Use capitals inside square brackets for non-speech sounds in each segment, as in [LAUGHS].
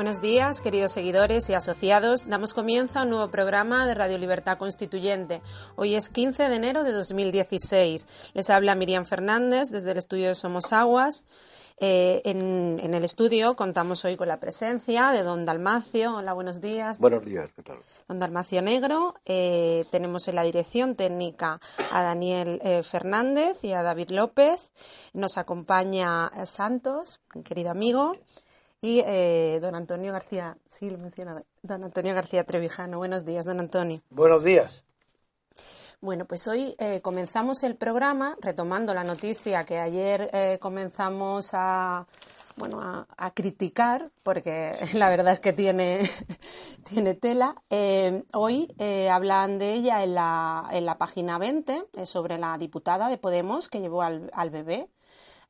Buenos días, queridos seguidores y asociados. Damos comienzo a un nuevo programa de Radio Libertad Constituyente. Hoy es 15 de enero de 2016. Les habla Miriam Fernández desde el estudio de Somos Aguas. Eh, en, el estudio contamos hoy con la presencia de don Dalmacio. Hola, buenos días. Buenos días, ¿qué tal? Don Dalmacio Negro. Eh, tenemos en la dirección técnica a Daniel eh, Fernández y a David López. Nos acompaña Santos, mi querido amigo y eh, don Antonio García, sí lo menciona, don Antonio García Trevijano. Buenos días, don Antonio. Buenos días. Bueno, pues hoy eh, comenzamos el programa retomando la noticia que ayer eh, comenzamos a, bueno, a, criticar, porque [LAUGHS] la verdad es que tiene, [LAUGHS] tiene tela. hoy hablan de ella en la, en la página 20 sobre la diputada de Podemos que llevó al, al bebé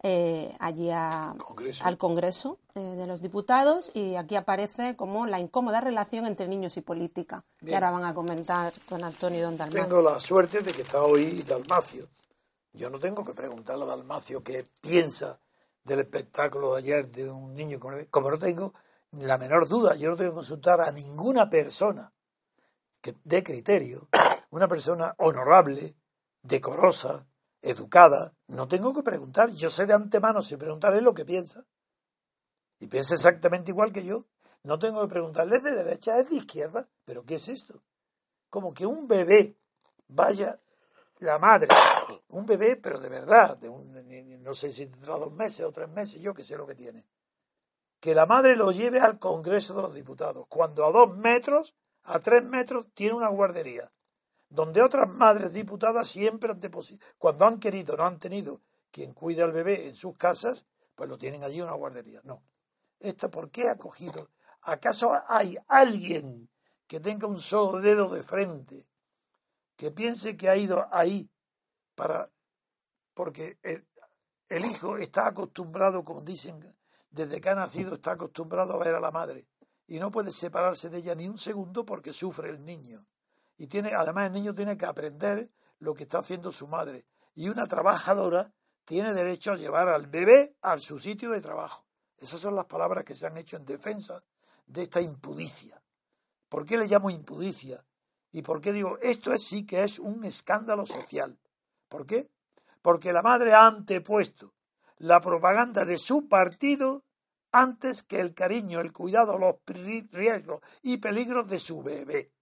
eh, allí al Congreso eh, de los Diputados y aquí aparece como la incómoda relación entre niños y política. Y ahora van a comentar don Antonio y don Dalmacio. Tengo la suerte de que está hoy Dalmacio. Yo no tengo que preguntarle a Dalmacio qué piensa del espectáculo de ayer de un niño con Como no tengo la menor duda, yo no tengo que consultar a ninguna persona que, de criterio, [COUGHS] una persona honorable, decorosa, educada, no tengo que preguntar. Yo sé de antemano sin preguntarle lo que piensa. Y piensa exactamente igual que yo. No tengo que preguntarle de derecha, es de izquierda. ¿Pero qué es esto? Como que un bebé vaya, la madre, un bebé, pero de verdad, de un, no sé si tendrá dos meses o tres meses, yo que sé lo que tiene. Que la madre lo lleve al Congreso de los Diputados, cuando a dos metros, a tres metros, tiene una guardería donde otras madres diputadas siempre han cuando han querido, no han tenido quien cuide al bebé en sus casas, pues lo tienen allí una guardería. No. ¿Esta por qué ha cogido? ¿Acaso hay alguien que tenga un solo dedo de frente, que piense que ha ido ahí para... porque el, el hijo está acostumbrado, como dicen, desde que ha nacido está acostumbrado a ver a la madre y no puede separarse de ella ni un segundo porque sufre el niño y tiene, además el niño tiene que aprender lo que está haciendo su madre. Y una trabajadora tiene derecho a llevar al bebé a su sitio de trabajo. Esas son las palabras que se han hecho en defensa de esta impudicia. ¿Por qué le llamo impudicia? ¿Y por qué digo, esto es, sí que es un escándalo social? ¿Por qué? Porque la madre ha antepuesto la propaganda de su partido antes que el cariño, el cuidado, los riesgos y peligros de su bebé.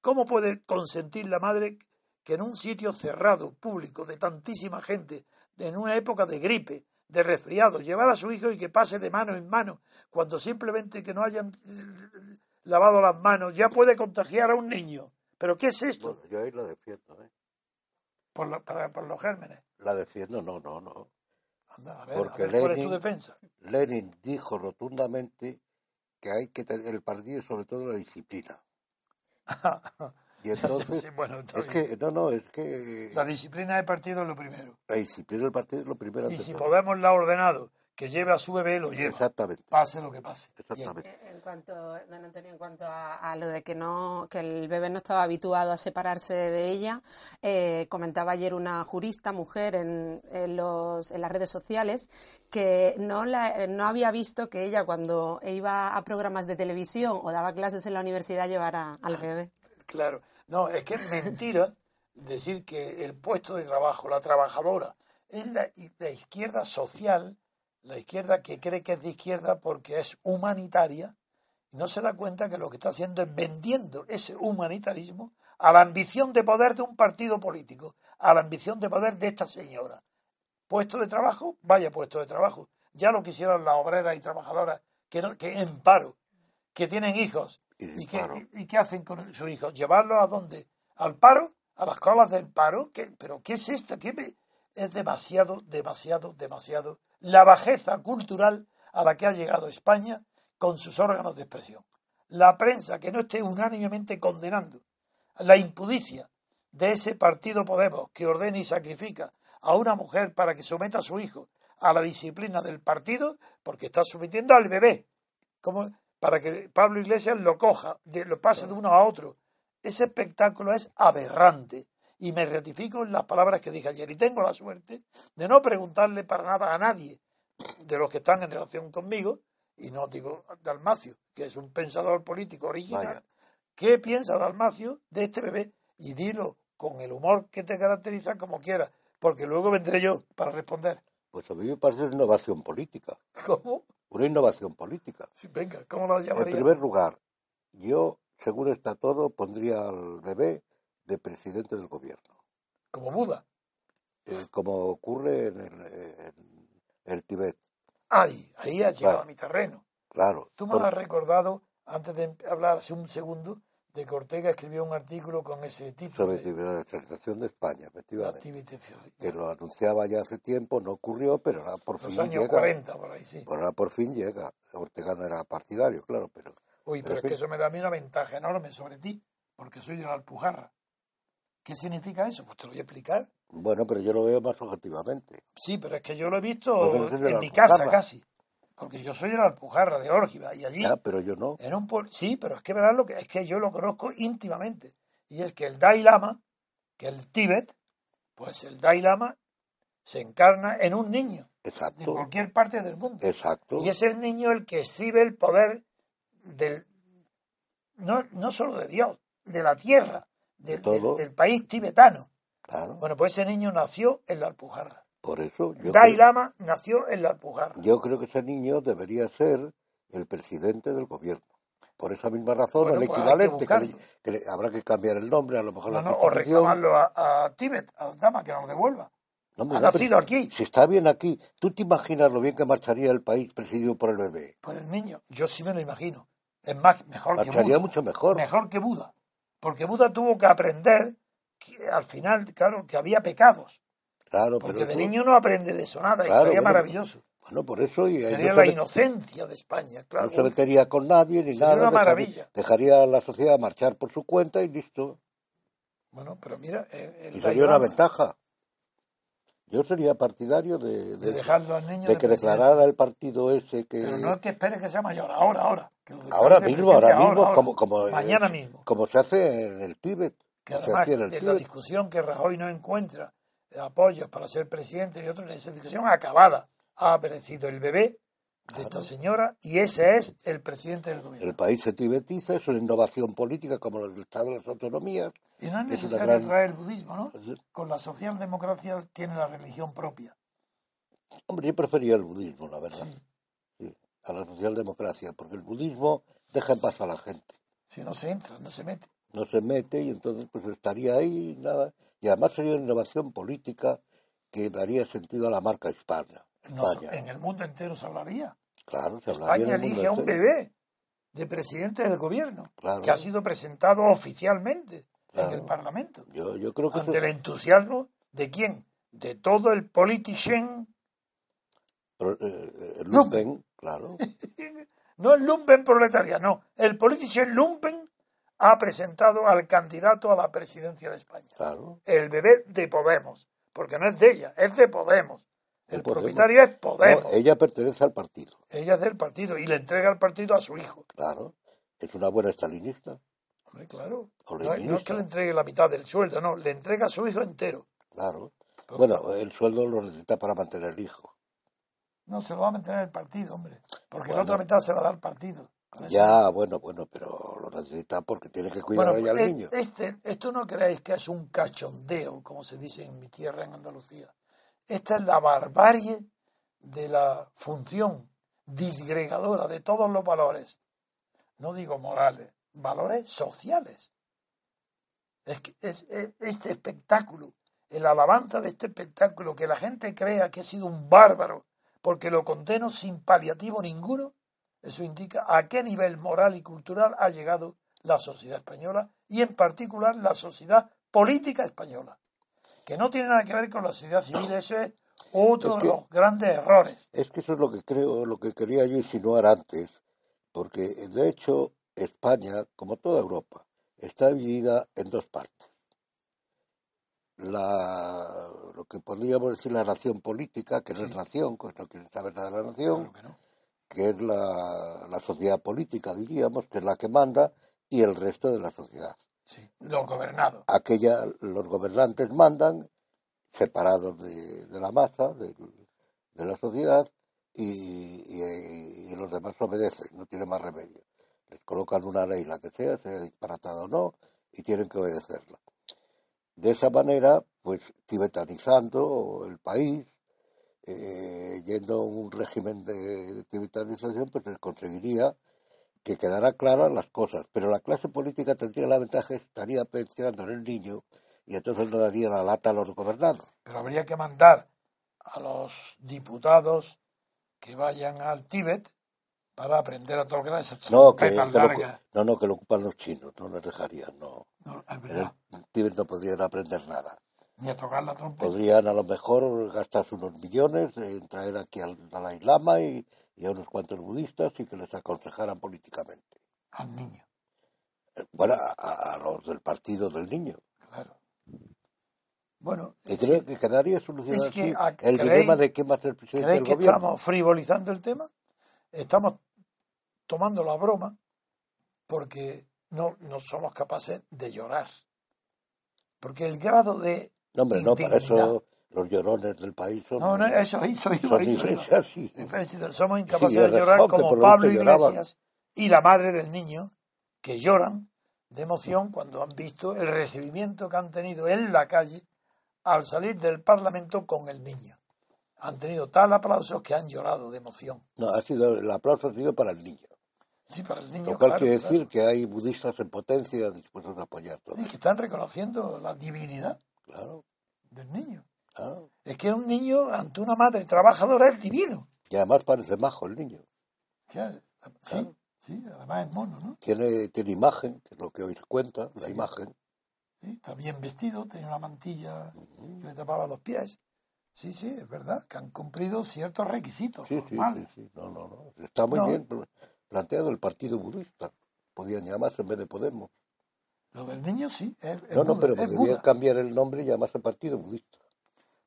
¿Cómo puede consentir la madre que en un sitio cerrado, público, de tantísima gente, en una época de gripe, de resfriado, llevar a su hijo y que pase de mano en mano, cuando simplemente que no hayan lavado las manos ya puede contagiar a un niño? ¿Pero qué es esto? Bueno, yo ahí la defiendo, ¿eh? Por, por los gérmenes. La defiendo, no, no, no. Anda, a ver, Porque Lenin, ¿cuál es tu defensa? Lenin dijo rotundamente que hay que tener el partido, sobre todo la disciplina. [LAUGHS] Y entonces, [LAUGHS] es que, no, no, es que... La disciplina del partido es lo primero. La disciplina del partido es lo primero. Y si Podemos la ha ordenado que lleve a su bebé, lo lleva. Exactamente. Pase lo que pase. Exactamente. Eh, en cuanto, don Antonio, en cuanto a, lo de que no, que el bebé no estaba habituado a separarse de ella, eh, comentaba ayer una jurista, mujer, en, en, los, en las redes sociales, que no, la, no había visto que ella cuando iba a programas de televisión o daba clases en la universidad llevara al bebé. Claro, no, es que es mentira decir que el puesto de trabajo, la trabajadora, es la, izquierda social, la izquierda que cree que es de izquierda porque es humanitaria Y no se da cuenta que lo que está haciendo es vendiendo ese humanitarismo a la ambición de poder de un partido político, a la ambición de poder de esta señora. Puesto de trabajo, vaya puesto de trabajo. Ya lo quisieran las obreras y trabajadoras que, que en paro, que tienen hijos. ¿Y, que, y, qué hacen con sus hijos? ¿Llevarlos a dónde? ¿Al paro? ¿A las colas del paro? ¿Qué, ¿Pero qué es esto? ¿Qué Es demasiado, demasiado, demasiado la bajeza cultural a la que ha llegado España con sus órganos de expresión. La prensa que no esté unánimemente condenando la impudicia de ese partido Podemos que ordena y sacrifica a una mujer para que someta a su hijo a la disciplina del partido, porque está sometiendo al bebé, como para que Pablo Iglesias lo coja, lo pase de uno a otro. Ese espectáculo es aberrante. Y me ratifico en las palabras que dije ayer. Y tengo la suerte de no preguntarle para nada a nadie de los que están en relación conmigo, y no digo Dalmacio, que es un pensador político original, ¿qué piensa Dalmacio de este bebé? Y dilo con el humor que te caracteriza como quieras, porque luego vendré yo para responder. Pues a mí me parece una innovación política. ¿Cómo? Una innovación política. Sí, venga, ¿cómo la llamaría? En primer lugar, yo, según está todo, pondría al bebé de presidente del gobierno. ¿Como Buda? Eh, como ocurre en el, Tibet. Ay, ahí has llegado a mi terreno. Claro. Tú me has recordado, antes de hablar hace un segundo, de que Ortega escribió un artículo con ese título. Sobre la de España, efectivamente. Que lo anunciaba ya hace tiempo, no ocurrió, pero ahora por Los fin años llega. 40, por ahí, sí. ahora por fin llega. Ortega no era partidario, claro, pero... Uy, pero, es que eso me da a mí una ventaja enorme sobre ti, porque soy de la Alpujarra. ¿Qué significa eso? Pues te lo voy a explicar. Bueno, pero yo lo veo más objetivamente. Sí, pero es que yo lo he visto en mi casa casi. Porque yo soy de la Alpujarra, de Órgiva, y allí... Ya, pero yo no. En un sí, pero es que verás lo que es que yo lo conozco íntimamente. Y es que el Dalai Lama, que el Tíbet, pues el Dalai Lama se encarna en un niño. Exacto. De cualquier parte del mundo. Exacto. Y es el niño el que exhibe el poder del... No, no solo de Dios, de la tierra, del, del país tibetano. Claro. Bueno, pues ese niño nació en la Alpujarra. Por eso. Yo Dalai Lama nació en la Alpujarra. Yo creo que ese niño debería ser el presidente del gobierno. Por esa misma razón, el pues equivalente, que, habrá que cambiar el nombre, a lo mejor no, O reclamarlo a, Tíbet, a Dama, que nos devuelva. No, ha nacido aquí. Si está bien aquí, ¿tú te imaginas lo bien que marcharía el país presidido por el bebé? Por el niño, yo sí me lo imagino. Es más, mejor marcharía que Buda. mucho mejor. Mejor que Buda. Porque Buda tuvo que aprender, que, al final, claro, que había pecados porque de niño no aprende de eso nada, y sería maravilloso. Bueno, por eso. Y sería la inocencia de España, claro. No se metería con nadie ni sería nada. una maravilla. Dejaría, a la sociedad marchar por su cuenta y listo. Bueno, pero mira. El, y sería una ventaja. Yo sería partidario de, de, dejarlo al niño de, que declarara el partido ese que. Pero no es que espere que sea mayor, ahora, ahora. ahora mismo, ahora mismo, como, como, mañana mismo. Como se hace en el Tíbet. Que además, de la discusión que Rajoy no encuentra apoyos para ser presidente y otros en esa discusión acabada. Ha aparecido el bebé de esta señora y ese es el presidente del gobierno. El país se tibetiza, es una innovación política como el Estado de las autonomías. Y no es necesario traer el budismo, ¿no? Con la socialdemocracia tiene la religión propia. Hombre, yo prefería el budismo, la verdad. Sí. a la socialdemocracia, porque el budismo deja en paz a la gente. Si no se entra, no se mete. No se mete y entonces pues estaría ahí, nada. Y además sería una innovación política que daría sentido a la marca En el mundo entero se hablaría. Claro, se hablaría. España elige a un bebé de presidente del gobierno, que ha sido presentado oficialmente en el Parlamento. Yo, yo creo que ante el entusiasmo de quién? De todo el politician. Eh, eh, el lumpen, claro. [LAUGHS] no el lumpen proletaria, no. El politician lumpen ha presentado al candidato a la presidencia de España. El bebé de Podemos, porque no es de ella, es de Podemos. El propietario es Podemos. ella pertenece al partido. Ella es del partido y le entrega el partido a su hijo. Claro. Es una buena estalinista. Hombre, claro. No, es que le entregue la mitad del sueldo, no, le entrega a su hijo entero. Claro. bueno, el sueldo lo necesita para mantener el hijo. No, se lo va a mantener el partido, hombre. Porque la otra mitad se la da el partido. Ya, bueno, bueno, pero lo necesita porque tiene que cuidar al pues, niño. Este, esto no creáis que es un cachondeo, como se dice en mi tierra, en Andalucía. Esta es la barbarie de la función disgregadora de todos los valores no digo morales, valores sociales. Es, este espectáculo, el alabanza de este espectáculo, que la gente crea que ha sido un bárbaro porque lo condeno sin paliativo ninguno, eso indica a qué nivel moral y cultural ha llegado la sociedad española y en particular la sociedad política española, que no tiene nada que ver con la sociedad civil, eso es otro de los grandes errores. Es que eso es lo que creo, lo que quería yo insinuar antes, porque de hecho España, como toda Europa, está dividida en dos partes. La, lo que podríamos decir la nación política, que no es nación, que no quiere saber nada de la nación, que, es la, la, sociedad política, diríamos, que es la que manda, y el resto de la sociedad. Sí, los gobernados. Aquella, los gobernantes mandan, separados de, la masa, de, la sociedad, y, los demás obedecen, no tiene más remedio. Les colocan una ley, la que sea, sea disparatada o no, y tienen que obedecerla. De esa manera, pues tibetanizando el país, eh, yendo a un régimen de, tibetanización, pues se conseguiría que quedara claras las cosas. Pero la clase política tendría la ventaja, estaría pensando en el niño y entonces no daría la lata a los gobernados. Pero habría que mandar a los diputados que vayan al Tíbet para aprender a tocar esas no, que, no, no, que lo ocupan los chinos, no les dejarían, no. no en el Tíbet no podrían aprender nada. Ni a tocar la trompeta. Podrían a lo mejor gastarse unos millones en traer aquí al Dalai Lama y, y a unos cuantos budistas y que les aconsejaran políticamente. Al niño. Eh, bueno, a, los del partido del niño. Claro. Bueno, y creo que quedaría solucionado el dilema de quién va a ser presidente del que estamos frivolizando el tema? Estamos tomando la broma porque no, no somos capaces de llorar. Porque el grado de. No, hombre, no, para eso los llorones del país son. No, no, eso hizo, hizo, Somos incapaces de llorar como Pablo Iglesias y la madre del niño, que lloran de emoción cuando han visto el recibimiento que han tenido en la calle al salir del Parlamento con el niño. Han tenido tal aplauso que han llorado de emoción. No, ha sido, el aplauso ha sido para el niño. Sí, para el niño. Lo cual quiere decir que hay budistas en potencia dispuestos a apoyar todo. Y que están reconociendo la divinidad del niño. Es que un niño ante una madre trabajadora es divino. Y además parece majo el niño. sí, sí, además es mono, ¿no? Tiene, tiene imagen, que es lo que hoy cuenta, la imagen. Sí, está bien vestido, tiene una mantilla que le tapaba los pies. Sí, sí, es verdad, que han cumplido ciertos requisitos formales. Sí, no, no, no. Está muy bien planteado el Partido Budista. Podían llamarse en vez de Podemos. Lo del niño sí. Es, no, no, pero podrían cambiar el nombre y llamarse Partido Budista.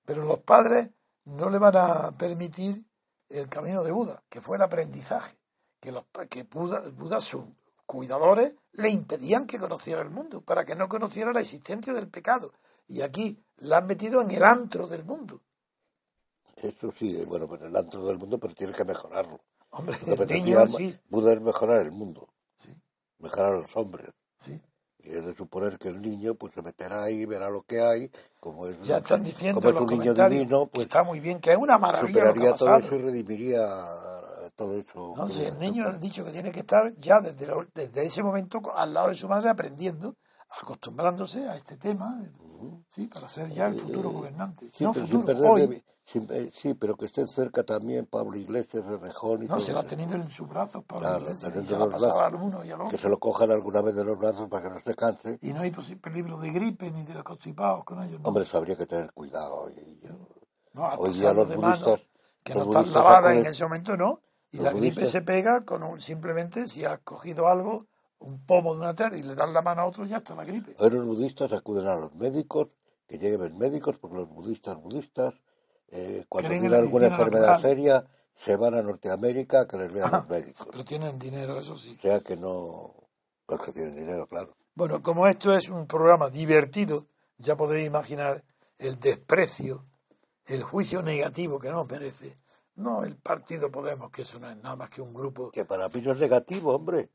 Pero los padres no le van a permitir el camino de Buda, que fue el aprendizaje. Que, los, que Buda, Buda, sus cuidadores, le impedían que conociera el mundo, para que no conociera la existencia del pecado. Y aquí la han metido en el antro del mundo. Eso sí, bueno, pues el antro del mundo, pero tiene que mejorarlo. Hombre, el niño, sí. Buda es mejorar el mundo. Sí. Mejorar a los hombres. Sí. Y es de suponer que el niño pues se meterá ahí, verá lo que hay, como es, ya están diciendo como es un niño divino, pues está muy bien, que es una maravilla. Superaría lo que todo eso y redimiría todo eso. No, si el niño ha dicho que tiene que estar ya desde, desde ese momento al lado de su madre aprendiendo, acostumbrándose a este tema, sí, para ser ya el futuro gobernante. no futuro, hoy. Eh, sí, pero que estén cerca también Pablo Iglesias, Rejón y No, se va teniendo en sus brazos Pablo Iglesias y se la pasaba al uno y al otro. Que se lo cojan alguna vez de los brazos para que no se canse. Y no hay peligro de gripe ni de los constipados con ellos. Hombre, eso habría que tener cuidado. no, a hoy día los budistas... que no están lavadas en ese momento, ¿no? Y la gripe se pega con simplemente si has cogido algo, un pomo de una tela y le das la mano a otro, ya está la gripe. Hoy los budistas acuden a los médicos, que lleguen médicos, porque los budistas budistas eh, cuando tienen alguna enfermedad seria, se van a Norteamérica que les vean los médicos. Pero tienen dinero, eso sí. O sea que no. Los que tienen dinero, claro. Bueno, como esto es un programa divertido, ya podéis imaginar el desprecio, el juicio negativo que nos merece. No el Partido Podemos, que eso no es nada más que un grupo. Que para mí no es negativo, hombre.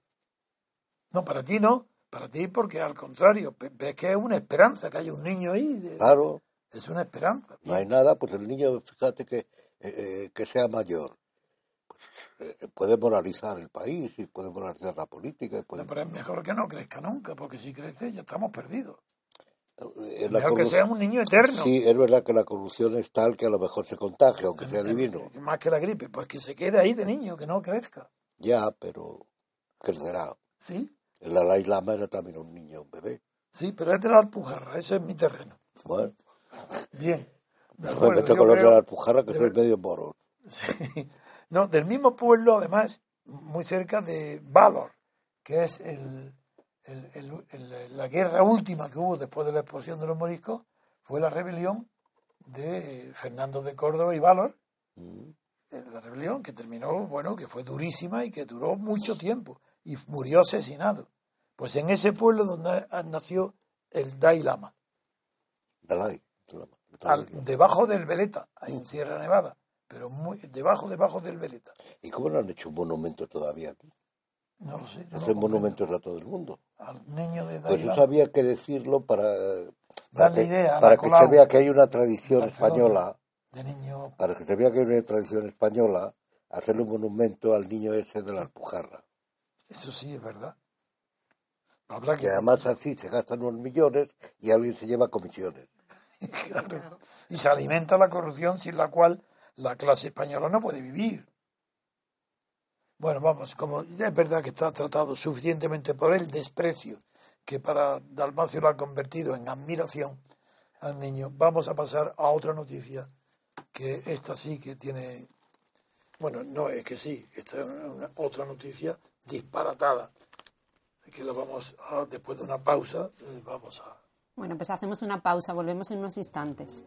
No, para ti no. Para ti, porque al contrario, ves que es una esperanza que haya un niño ahí. claro. Es una esperanza. No hay nada, pues el niño, fíjate que, eh, eh, que sea mayor. eh, puede moralizar el país y puede moralizar la política. puede- No, pero es mejor que no crezca nunca, porque si crece ya estamos perdidos. la Mejor que sea un niño eterno. Sí, es verdad que la corrupción es tal que a lo mejor se contagia, aunque sea divino. Más que la gripe, pues que se quede ahí de niño, que no crezca. Ya, pero crecerá. ¿Sí? El Dalai Lama era también un niño, un bebé. Sí, pero es de la Alpujarra, ese es mi terreno. Bueno, Bien. De me acuerdo, creo- la Alpujarra que de soy medio moro. Sí. [LAUGHS] No, del mismo pueblo, además, muy cerca de Valor, que es el, el- el- el- la guerra última que hubo después de la explosión de los moriscos, fue la rebelión de Fernando de Córdoba y Valor. Eh, La rebelión que terminó, bueno, que fue durísima y que duró mucho tiempo y murió asesinado. Pues en ese pueblo donde nació el Dalai Lama, Dalai Lama. Al- debajo del Veleta, ahí en Sierra Nevada, pero muy debajo, debajo del Veleta. ¿Y cómo no han hecho un monumento todavía aquí? No lo sé. no Hacen monumentos a todo el mundo. al niño de Pues eso había que decirlo para, para Darle que, idea para que se vea que hay una tradición española, de niño para que se vea que hay una tradición española, hacerle un monumento al niño ese de la Alpujarra. eso sí es verdad habrá que Que además así se gastan unos millones y alguien se lleva comisiones. [LAUGHS] Claro. y se alimenta la corrupción sin la cual la clase española no puede vivir bueno vamos como ya es verdad que está tratado suficientemente por el desprecio que para Dalmacio lo ha convertido en admiración al niño vamos a pasar a otra noticia que esta sí que tiene bueno no es que sí esta es una- otra noticia disparatada que la vamos a después de una pausa eh, vamos a Bueno, pues hacemos una pausa, volvemos en unos instantes.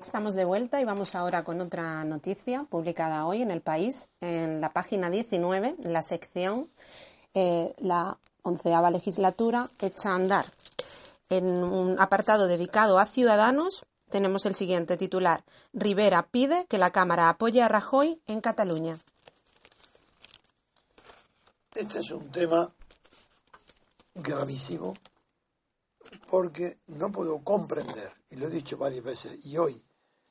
Estamos de vuelta y vamos ahora con otra noticia publicada hoy en el país, en la página 19, en la sección eh, La onceava legislatura echa a andar. En un apartado dedicado a ciudadanos tenemos el siguiente titular. Rivera pide que la Cámara apoye a Rajoy en Cataluña. Este es un tema gravísimo porque no puedo comprender, y lo he dicho varias veces, y hoy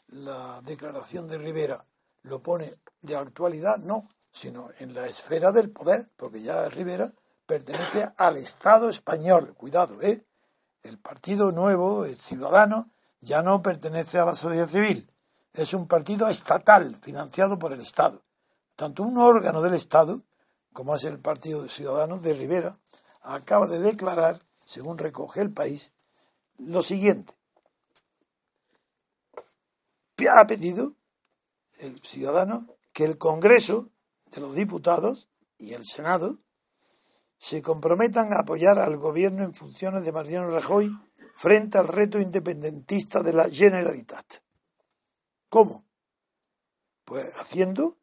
la declaración de Rivera lo pone de actualidad, no, sino en la esfera del poder, porque ya Rivera pertenece al Estado español, cuidado, ¿eh? El Partido Nuevo, el Ciudadano, ya no pertenece a la sociedad civil, es un partido estatal, financiado por el Estado. Tanto un órgano del Estado, como es el Partido de Ciudadanos de Rivera, acaba de declarar, según recoge el país, lo siguiente. Ha pedido el ciudadano que el Congreso de los Diputados y el Senado se comprometan a apoyar al gobierno en funciones de Mariano Rajoy frente al reto independentista de la Generalitat. ¿Cómo? Pues haciendo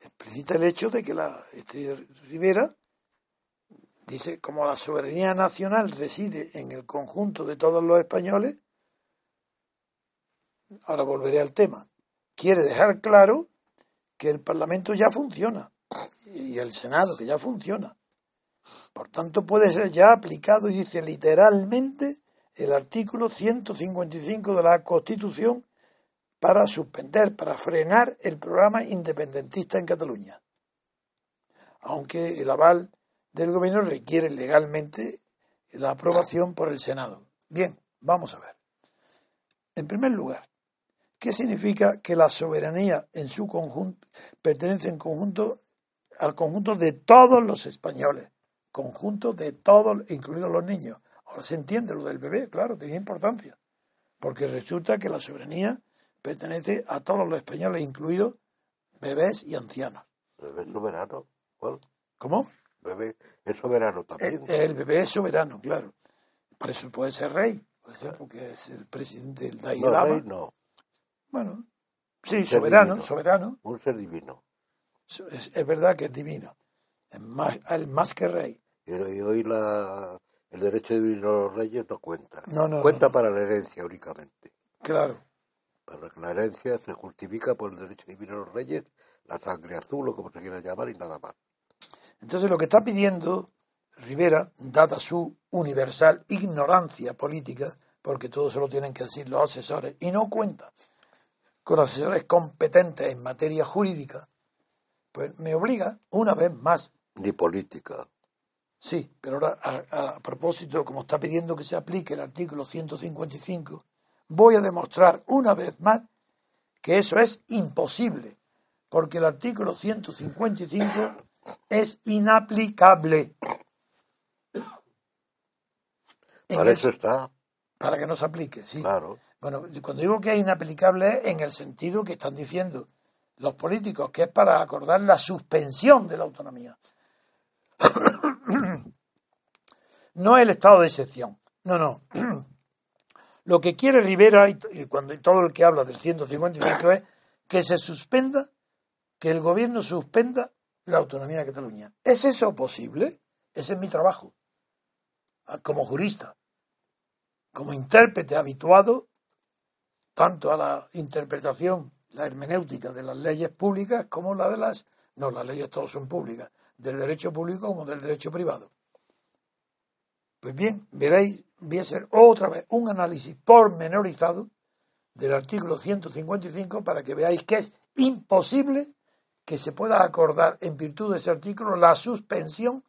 explicita el hecho de que la este Rivera dice como la soberanía nacional reside en el conjunto de todos los españoles ahora volveré al tema quiere dejar claro que el Parlamento ya funciona y el Senado que ya funciona por tanto puede ser ya aplicado y dice literalmente el artículo 155 de la Constitución para suspender, para frenar el programa independentista en Cataluña. Aunque el aval del gobierno requiere legalmente la aprobación por el Senado. Bien, vamos a ver. En primer lugar, ¿qué significa que la soberanía en su conjunto pertenece en conjunto al conjunto de todos los españoles? Conjunto de todos, incluidos los niños. Ahora se entiende lo del bebé, claro, tenía importancia. Porque resulta que la soberanía pertenece a todos los españoles, incluidos bebés y ancianos. Bebé soberano. ¿Cuál? ¿Cómo? Bebé es soberano también. el bebé es soberano, claro. Por eso puede ser rey, por ejemplo, porque es el presidente del Dalai no, Lama. rey no. Bueno, sí, soberano, divino. soberano. Un ser divino. Es, es verdad que es divino. Es más, el más que rey. Y, hoy la, el derecho divino de los reyes no cuenta. No, no, cuenta no, para la herencia únicamente. Claro. Pero que la herencia se justifica por el derecho divino de los reyes, la sangre azul o como se quiera llamar y nada más. Entonces lo que está pidiendo Rivera, dada su universal ignorancia política, porque todo se lo tienen que decir los asesores, y no cuenta con asesores competentes en materia jurídica, pues me obliga una vez más. Ni política. Sí, pero ahora a, a propósito, como está pidiendo que se aplique el artículo 155, voy a demostrar una vez más que eso es imposible, porque el artículo 155 es inaplicable. En Para el- eso está. para que no se aplique, sí. Claro. Bueno, cuando digo que es inaplicable es en el sentido que están diciendo los políticos, que es para acordar la suspensión de la autonomía. [COUGHS] no el estado de excepción. No, no. [COUGHS] Lo que quiere Rivera y, cuando todo el que habla del 155 es que se suspenda, que el gobierno suspenda la autonomía de Cataluña. ¿Es eso posible? Ese es mi trabajo ah, como jurista, como intérprete habituado tanto a la interpretación, la hermenéutica de las leyes públicas como la de las, no, las leyes todas son públicas, del derecho público como del derecho privado. Pues bien, veréis, voy a hacer otra vez un análisis pormenorizado del artículo 155 para que veáis que es imposible que se pueda acordar en virtud de ese artículo la suspensión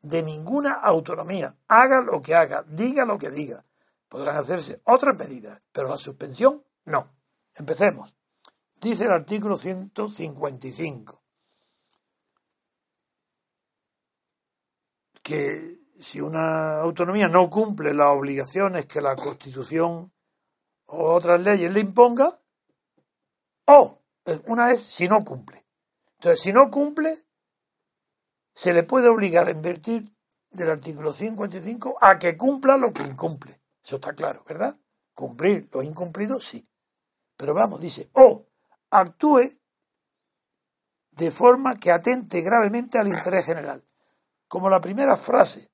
de ninguna autonomía, haga lo que haga, diga lo que diga. Podrán hacerse otras medidas, pero la suspensión no. Empecemos. Dice el artículo 155 que si una autonomía no cumple las obligaciones que la Constitución o otras leyes le imponga, o una es si no cumple. Entonces, si no cumple, se le puede obligar a invertir del artículo 55 a que cumpla lo que incumple. Eso está claro, ¿verdad? Cumplir los incumplidos, sí. Pero vamos, dice, o actúe de forma que atente gravemente al interés general. Como la primera frase,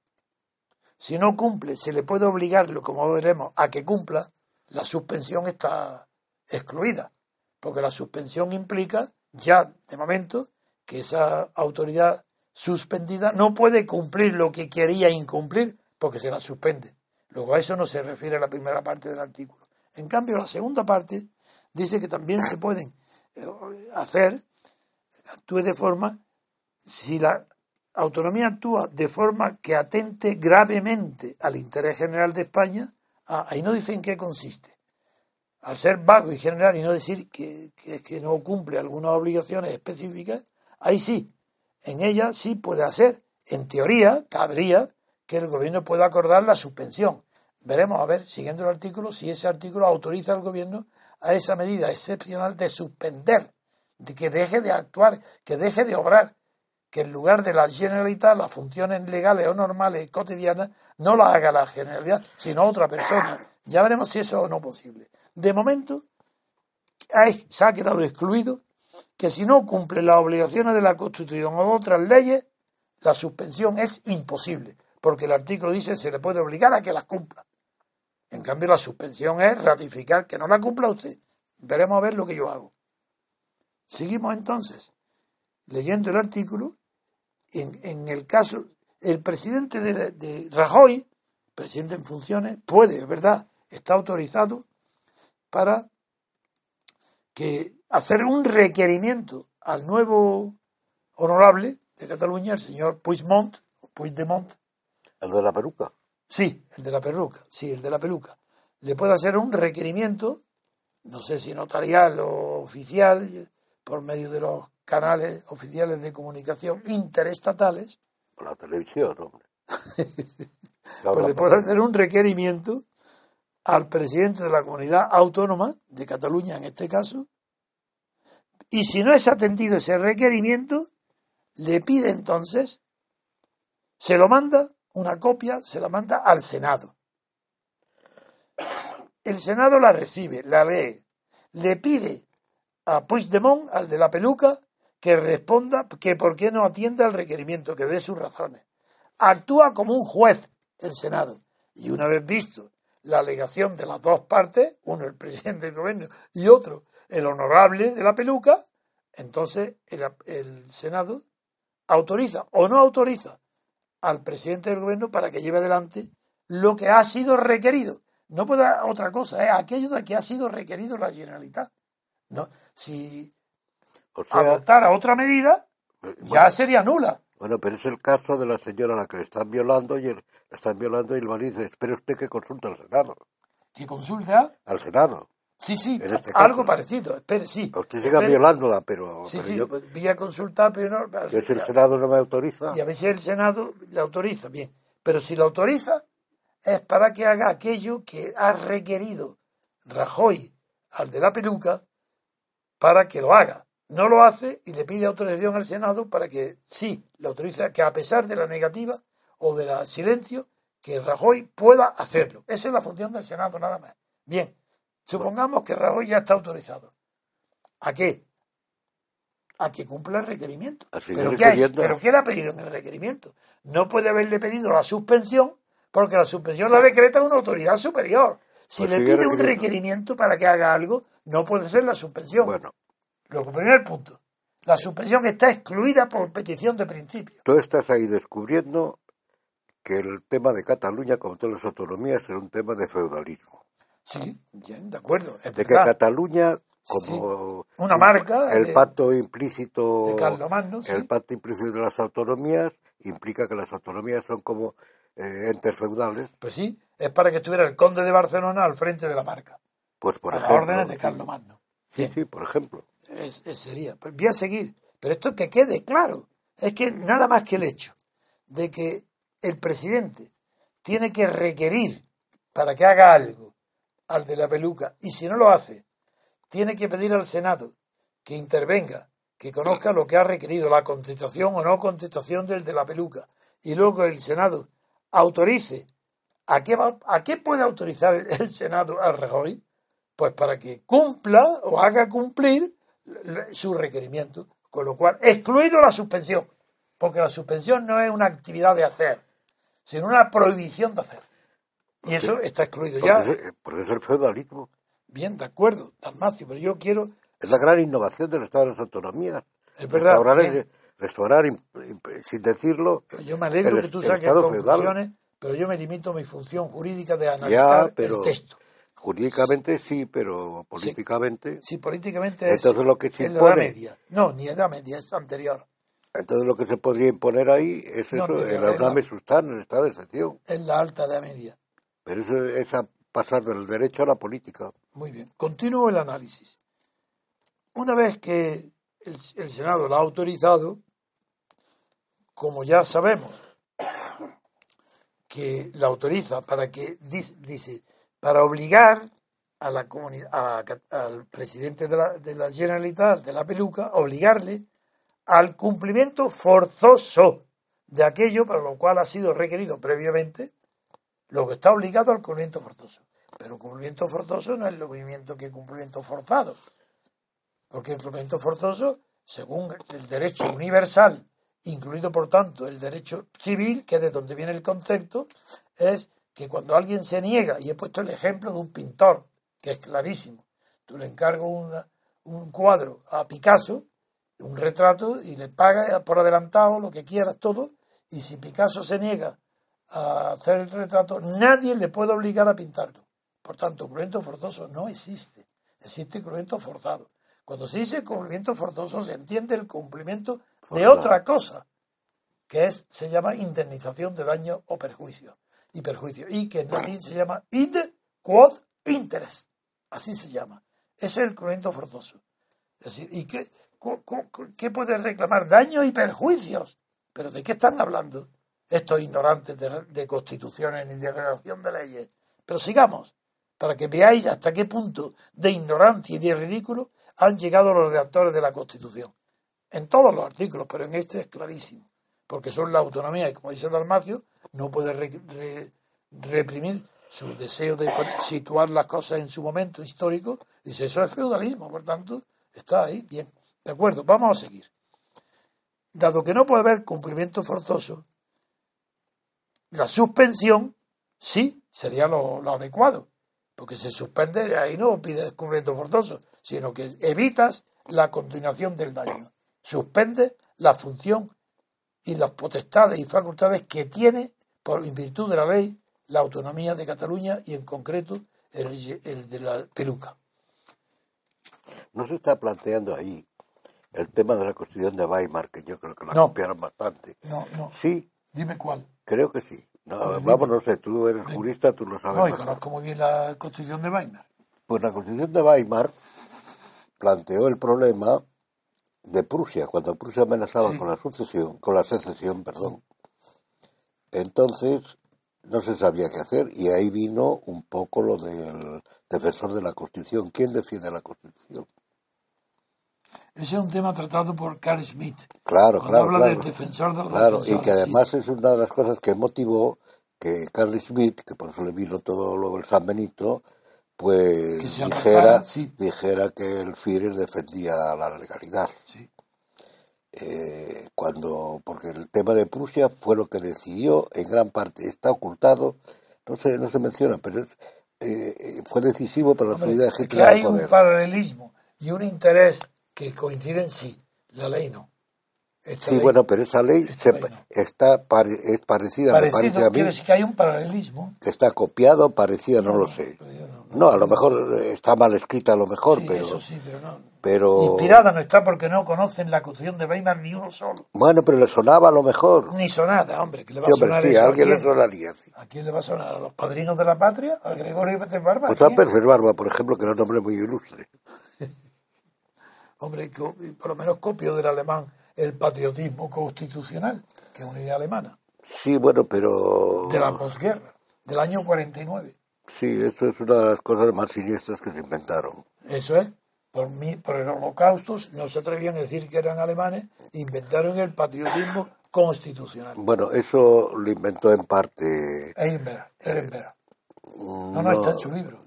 si no cumple, se le puede obligarlo, como veremos, a que cumpla, la suspensión está excluida. Porque la suspensión implica, ya de momento, que esa autoridad suspendida no puede cumplir lo que quería incumplir porque se la suspende. Luego a eso no se refiere la primera parte del artículo. En cambio, la segunda parte dice que también se pueden eh, hacer, actúe de forma, si la autonomía actúa de forma que atente gravemente al interés general de España, ah, ahí no dice en qué consiste. Al ser vago y general y no decir que, que, que no cumple algunas obligaciones específicas, ahí sí, en ella sí puede hacer. En teoría, cabría que el gobierno pueda acordar la suspensión. Veremos, a ver, siguiendo el artículo, si ese artículo autoriza al gobierno a esa medida excepcional de suspender, de que deje de actuar, que deje de obrar, que en lugar de la generalidad, las funciones legales o normales cotidianas, no las haga la generalidad, sino otra persona. Ya veremos si eso es o no posible. De momento, hay, se ha quedado excluido que si no cumple las obligaciones de la Constitución o de otras leyes, la suspensión es imposible, porque el artículo dice se le puede obligar a que las cumpla. En cambio, la suspensión es ratificar que no la cumpla usted. Veremos a ver lo que yo hago. Seguimos entonces leyendo el artículo. En, el caso, el presidente de, de Rajoy, presidente en funciones, puede, es verdad, está autorizado para que hacer un requerimiento al nuevo honorable de Cataluña, el señor Puigdemont, Puigdemont, ¿El de la peluca? sí, el de la peluca, sí, el de la peluca, le puede hacer un requerimiento, no sé si notarial o oficial, por medio de los canales oficiales de comunicación interestatales, Por la televisión, hombre. [LAUGHS] pues le puede hacer un requerimiento al presidente de la comunidad autónoma de Cataluña en este caso, y si no es atendido ese requerimiento, le pide entonces, se lo manda, una copia, se la manda al Senado. El Senado la recibe, la lee, le pide a Puigdemont, al de la peluca, que responda que por qué no atiende al requerimiento, que dé sus razones. Actúa como un juez el Senado. Y una vez visto la alegación de las dos partes, uno el presidente del gobierno y otro el honorable de la peluca, entonces el Senado autoriza o no autoriza al presidente del gobierno para que lleve adelante lo que ha sido requerido. No puede otra cosa, es aquello de que ha sido requerido la Generalitat. No, si O sea, adoptara otra medida, eh, ya sería nula. bueno, pero es el caso de la señora a la que le están violando y el- la están violando y el dice, espere usted que consulte al Senado. Que consulta, Al Senado. Sí, sí, este algo parecido, espere, sí. Usted siga espere. violándola, pero, Sí, pero sí, yo, pues, voy a consultar, pero no. yo si el Senado no me autoriza, Y a veces el Senado le autoriza, bien. Pero si lo autoriza, es para que haga aquello que ha requerido Rajoy al de la peluca para que lo haga. No lo hace y le pide autorización al Senado para que sí, le autoriza que a pesar de la negativa o del silencio, que Rajoy pueda hacerlo. Esa es la función del Senado nada más. Bien, supongamos que Rajoy ya está autorizado. ¿A qué? A que cumpla el requerimiento. ¿Pero qué, ha- requiriendo. ¿Pero qué le ha pedido en el requerimiento? No puede haberle pedido la suspensión porque la suspensión la decreta una autoridad superior. Si Pues le pide un requerimiento para que haga algo, no puede ser la suspensión. bueno, Luego, primer punto. La suspensión está excluida por petición de principio. tú estás ahí descubriendo que el tema de Cataluña, como todas las autonomías, era un tema de feudalismo. Sí, bien, de acuerdo. De que. Cataluña, Sí, como Una marca el de- pacto implícito de el pacto implícito de las autonomías implica que las autonomías son como eh, entes feudales Pues sí, es para que estuviera el conde de Barcelona al frente de la marca. pues por a las ejemplo órdenes de. Carlomagno. sí sí por ejemplo Es- es- sería. Pues voy a seguir. Pero esto que quede claro. Es que nada más que el hecho de que el presidente tiene que requerir para que haga algo al de la peluca y si no lo hace, tiene que pedir al Senado que intervenga, que conozca lo que ha requerido, la contestación o no contestación del de la peluca. Y luego el Senado autorice. ¿A qué, va- a qué puede autorizar el, Senado a Rajoy? Pues para que cumpla o haga cumplir su requerimiento. Con lo cual, excluido la suspensión. Porque la suspensión no es una actividad de hacer, sino una prohibición de hacer. Y eso está excluido. Ya, porque, es, porque es el feudalismo bien, de acuerdo, Dalmacio, pero yo quiero. es la gran innovación del Estado de las autonomías Es verdad, restaurar, bien. restaurar sin decirlo Yo me alegro el que tú es- el saques conclusiones, pero yo me limito a mi función jurídica de ya analizar pero el texto. jurídicamente sí pero políticamente Si políticamente es, Entonces lo que se es la edad media. No, ni edad media, es anterior. entonces lo que se podría imponer ahí es No, eso no, el no, auname no. sustan el estado de excepción Es la alta edad media. Pero eso es a pasar del derecho a la política Muy bien. Continúo el análisis. Una vez que el, Senado lo ha autorizado, como ya sabemos que la autoriza para que, dice, para obligar a la a- al presidente de la, de la Generalitat, de la peluca, obligarle al cumplimiento forzoso de aquello para lo cual ha sido requerido previamente, lo que está obligado al cumplimiento forzoso. Pero cumplimiento forzoso no es lo mismo que cumplimiento forzado. Porque el cumplimiento forzoso, según el derecho universal, incluido por tanto el derecho civil, que es de donde viene el concepto, es que cuando alguien se niega, y he puesto el ejemplo de un pintor, que es clarísimo, tú le encargo una- un cuadro a Picasso, un retrato, y le pagas por adelantado lo que quieras todo, y si Picasso se niega a hacer el retrato, nadie le puede obligar a pintarlo. Por tanto, cumplimiento forzoso no existe. Existe cumplimiento forzado. Cuando se dice cumplimiento forzoso, se entiende el cumplimiento de otra cosa, que es, se llama indemnización de daño o perjuicio. Y perjuicio. Y que en latín se llama id quod interest. Así se llama. Ese es el cumplimiento forzoso. Es decir, ¿y qué, qué puede reclamar? Daños y perjuicios. ¿Pero de qué están hablando? Estos ignorantes de, constituciones ni de redacción de leyes. Pero sigamos, para que veáis hasta qué punto de ignorancia y de ridículo han llegado los redactores de la Constitución. En todos los artículos, pero en este es clarísimo. Porque son la autonomía y, como dice Dalmacio, no puede re- re- reprimir su deseo de situar las cosas en su momento histórico. Dice, eso es feudalismo, por tanto, está ahí. Bien, de acuerdo, vamos a seguir. Dado que no puede haber cumplimiento forzoso, la suspensión sí, sería lo, lo adecuado, porque se suspende, ahí no pide descubrimiento forzoso, sino que evitas la continuación del daño. Suspende la función y las potestades y facultades que tiene, por en virtud de la ley, la autonomía de Cataluña y en concreto el, el de la peluca. No se está planteando ahí el tema de la Constitución de Weimar, que yo creo que la No. copiaron bastante. No, no. Sí, Dime cuál. Creo que sí. No, ver, vamos, no sé, tú eres jurista, tú lo sabes No, y conozco muy bien la Constitución de Weimar. Pues la Constitución de Weimar planteó el problema de Prusia, cuando Prusia amenazaba Sí. con la sucesión, con la secesión, perdón. Entonces no se sabía qué hacer y ahí vino un poco lo del defensor de la Constitución. ¿Quién defiende la Constitución? Ese es un tema tratado por Carl Schmitt. Claro, claro, habla claro. del defensor de los Claro, y defensores, que sí. además es una de las cosas que motivó que Carl Schmitt, que por eso le vino todo luego el San Benito, pues Que dijera, sí. dijera que el Führer defendía la legalidad. Sí. Eh, cuando porque el tema de Prusia fue lo que decidió en gran parte está ocultado no se no se menciona pero es, eh, eh, fue decisivo para la Hombre, subida de es que Hitler al hay un poder paralelismo y un interés que coinciden, sí. La ley no. Esta sí ley- bueno pero esa ley se- ley no. está pare- es parecida me parece parecido, a mí decir que hay un paralelismo. que está copiado parecida no lo sé no- no a lo mejor eh, está mal escrita a lo mejor Sí, pero eso sí, pero no. pero Inspirada no está porque no conocen la Constitución de Weimar ni uno solo. bueno pero le sonaba a lo mejor Ni sonada, hombre, que le va sí, a hombre, sonar sí eso a a alguien le sonaría sí. ¿A quién le va a sonar? ¿A los padrinos de la patria? ¿A Gregorio de Barba? ¿A pues a? Pérez Barba por ejemplo que era un hombre muy ilustre [LAUGHS] Hombre, por lo menos copio del alemán el patriotismo constitucional, que es una idea alemana, sí bueno pero de la posguerra, del año 49. Sí, eso es una de las cosas más siniestras que se inventaron. Eso es. Por, mí, por el holocausto no se atrevían a decir que eran alemanes, inventaron el patriotismo constitucional. Bueno, eso lo inventó en parte Ehrenberg, Ehrenberg. No, no, está en su libro.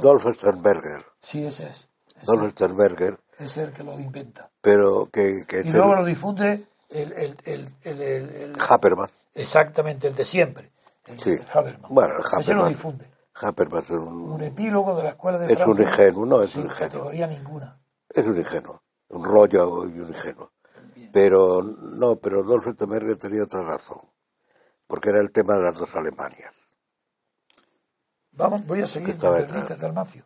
Dolph Sternberger. Sí, ese es. Ese Dolph Sternberger, es el que lo inventa. pero que, que Y luego el lo difunde el, el, el, el- el- el- Habermas. exactamente el de siempre. El Sí. de Habermas. Bueno, el Ese lo difunde. Habermas es un, Un epílogo de la escuela de Es un Francia. ingenuo, no, es sin un ingenuo. categoría ninguna. es un ingenuo, un rollo y un ingenuo. Pero no, pero Dolph Sternberger tenía otra razón, porque era el tema de las dos Alemanias. Vamos, voy a seguir, ¿me permite, Dalmacio?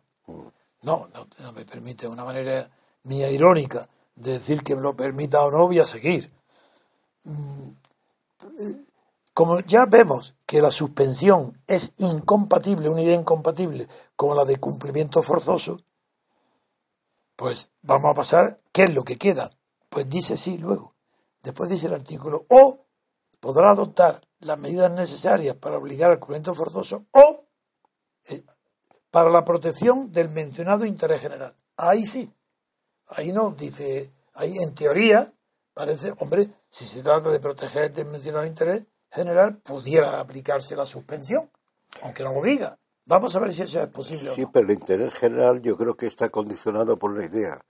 No, no, no me permite, una manera mía irónica de decir que me lo permita o no, voy a seguir. Mm, Como ya vemos que la suspensión es incompatible, una idea incompatible con la de cumplimiento forzoso, pues vamos a pasar, ¿qué es lo que queda? Pues dice sí luego. Después dice el artículo, o podrá adoptar las medidas necesarias para obligar al cumplimiento forzoso, o eh, para la protección del mencionado interés general. Ahí sí. Ahí no, dice, ahí en teoría parece, hombre, si se trata de proteger el mencionado interés general, pudiera aplicarse la suspensión, aunque no lo diga. Vamos a ver si eso es posible o Sí, no. pero el interés general yo creo que está condicionado por la idea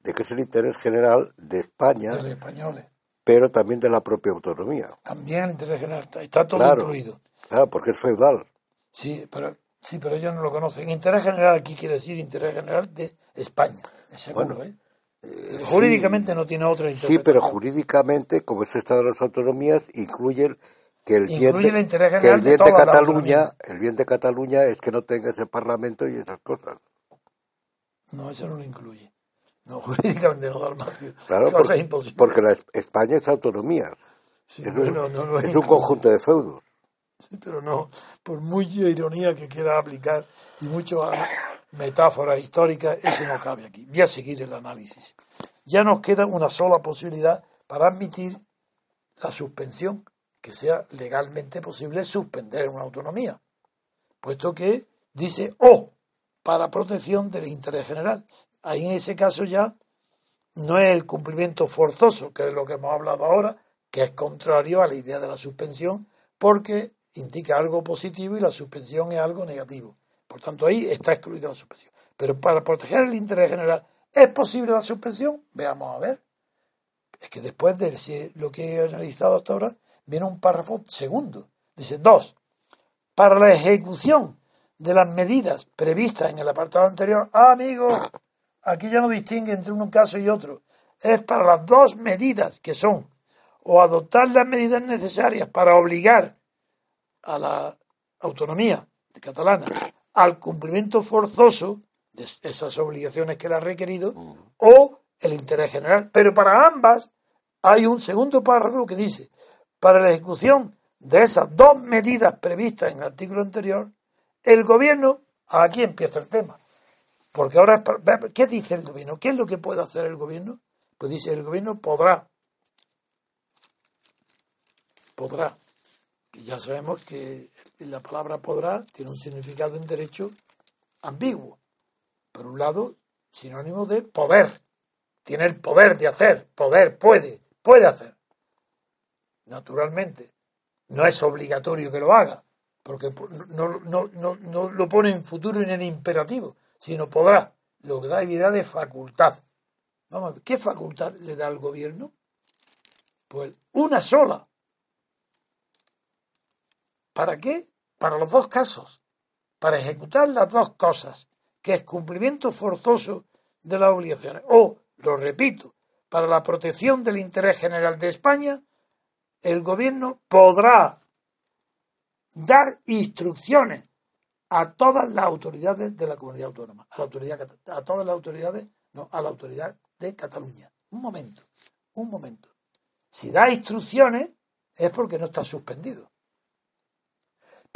de que es el interés general de España, De los españoles. pero también de la propia autonomía. También el interés general está, está todo Claro, incluido. claro, porque es feudal. Sí, pero sí, pero ellos no lo conocen. Interés general aquí quiere decir interés general de España. Es seguro, Bueno, ¿eh? Jurídicamente no tiene otra Sí, interpretación. pero jurídicamente, como es Estado de las Autonomías, incluye el- que el bien, de, el que el bien de Cataluña, el bien de Cataluña es que no tenga ese parlamento y esas cosas. No, eso no lo incluye. No, [LAUGHS] jurídicamente no da el margen. Claro, porque, imposible. porque la Es- España es autonomía. Sí, es un, no, no lo es un incluye. conjunto de feudos. Sí, pero no, por mucha ironía que quiera aplicar y muchas metáforas históricas, eso no cabe aquí. Voy a seguir el análisis. Ya nos queda una sola posibilidad para admitir la suspensión, que sea legalmente posible suspender una autonomía, puesto que dice o para protección del interés general. Ahí en ese caso ya no es el cumplimiento forzoso, que es lo que hemos hablado ahora, que es contrario a la idea de la suspensión, porque indica algo positivo y la suspensión es algo negativo. Por tanto, ahí está excluida la suspensión. Pero para proteger el interés general, ¿es posible la suspensión? Veamos a ver. Es que después de lo que he analizado hasta ahora, viene un párrafo segundo. Dice, dos, para la ejecución de las medidas previstas en el apartado anterior, ah, amigo, aquí ya no distingue entre un caso y otro, es para las dos medidas que son o adoptar las medidas necesarias para obligar a la autonomía catalana al cumplimiento forzoso de esas obligaciones que le ha requerido o el interés general. Pero para ambas hay un segundo párrafo que dice, para la ejecución de esas dos medidas previstas en el artículo anterior, el gobierno, aquí empieza el tema, porque ahora, ¿qué dice el gobierno? ¿Qué es lo que puede hacer el gobierno? Pues dice, el gobierno podrá, podrá, ya sabemos que la palabra podrá tiene un significado en derecho ambiguo. Por un lado, sinónimo de poder, tiene el poder de hacer, poder, puede, puede hacer. Naturalmente, no es obligatorio que lo haga, porque no, no, no, no lo pone en futuro en el imperativo, sino podrá, lo que da idea de facultad. Vamos a ver, ¿qué facultad le da al gobierno? Pues una sola. ¿Para qué? Para los dos casos. Para ejecutar las dos cosas, que es cumplimiento forzoso de las obligaciones. O, lo repito, para la protección del interés general de España, el gobierno podrá dar instrucciones a todas las autoridades de la comunidad autónoma, a, la autoridad, a todas las autoridades, no, a la autoridad de Cataluña. Un momento, un momento. Si da instrucciones es porque no está suspendido.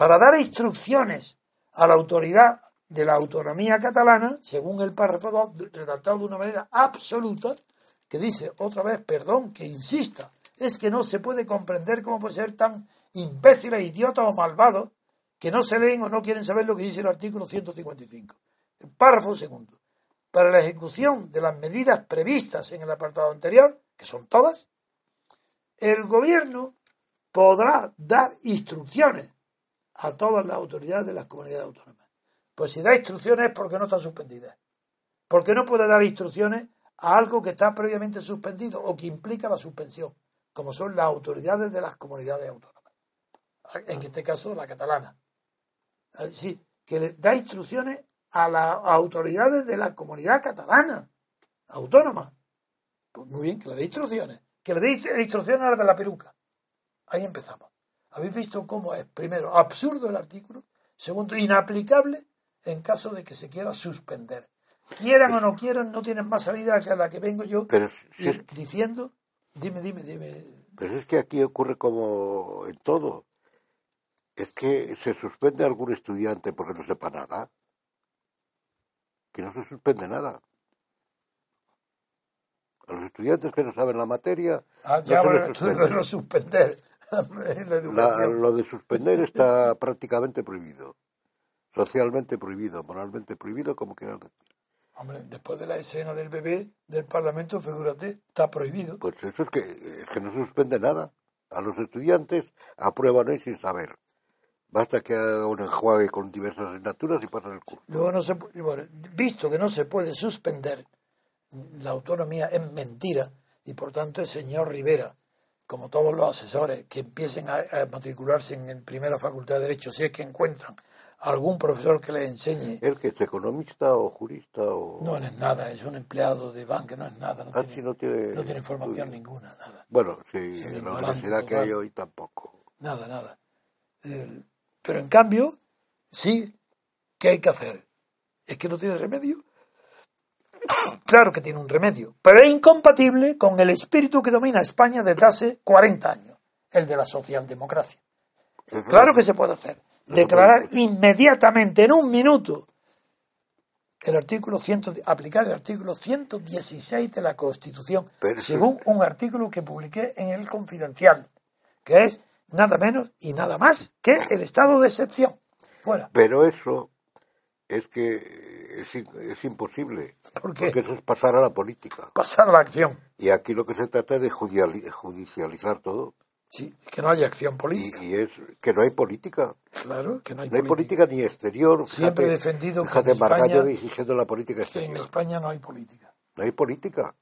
Para dar instrucciones a la autoridad de la autonomía catalana, según el párrafo 2, redactado de una manera absoluta, que dice otra vez, perdón, que insista, es que no se puede comprender cómo puede ser tan imbéciles, idiotas o malvados que no se leen o no quieren saber lo que dice el artículo 155. El párrafo segundo para la ejecución de las medidas previstas en el apartado anterior, que son todas, el gobierno podrá dar instrucciones a todas las autoridades de las comunidades autónomas. Pues si da instrucciones es porque no está suspendida. Porque no puede dar instrucciones a algo que está previamente suspendido o que implica la suspensión, como son las autoridades de las comunidades autónomas. En este caso, la catalana. Así que le da instrucciones a las autoridades de la comunidad catalana, autónoma. Pues muy bien, que le dé instrucciones. Que le dé instrucciones a la de la peluca. Ahí empezamos. ¿Habéis visto cómo es, primero, absurdo el artículo? Segundo, inaplicable en caso de que se quiera suspender. Quieran o no quieran, no tienen más salida que a la que vengo yo diciendo. Dime, dime, dime. Pero es que aquí ocurre como en todo. Es que se suspende a algún estudiante porque no sepa nada que no se suspende nada. A los estudiantes que no saben la materia. Ah, ya no se [LAUGHS] suspender. Lo de suspender está prácticamente prohibido. Socialmente prohibido, moralmente prohibido, como quieran decir. Hombre, después de la escena del bebé del Parlamento, figúrate, está prohibido. Pues eso es que, es que no se suspende nada. A los estudiantes aprueban y sin saber. Basta que haga un enjuague con diversas asignaturas y pasan el curso. Luego no se, visto que no se puede suspender la autonomía es mentira y por tanto el señor Rivera, como todos los asesores que empiecen a, matricularse en la primera facultad de Derecho, si es que encuentran algún profesor que les enseñe. ¿El que es economista o jurista o.? No, es nada, es un empleado de banca, no es nada. No, ah, tiene, no tiene. No tiene formación ninguna, nada. Bueno, sí, en la universidad que hay hoy tampoco. Nada, nada. Pero en cambio, sí, ¿qué hay que hacer? ¿Es que no tiene remedio? [COUGHS] Claro que tiene un remedio, pero es incompatible con el espíritu que domina España desde hace 40 años, el de la socialdemocracia. Claro que se puede hacer. Declarar inmediatamente, en un minuto, el artículo 100, aplicar el artículo 116 de la Constitución, según un artículo que publiqué en el Confidencial, que es nada menos y nada más que el estado de excepción. Fuera. Pero eso es que es, imposible. Porque eso es pasar a la política. Pasar a la acción. Y aquí lo que se trata es de judicializar todo. Sí, que no haya acción política. Y, es que no hay política. Claro, que no hay no política. ni exterior. Siempre he defendido que en España, dirigiendo la política exterior. en España no hay política. No hay política.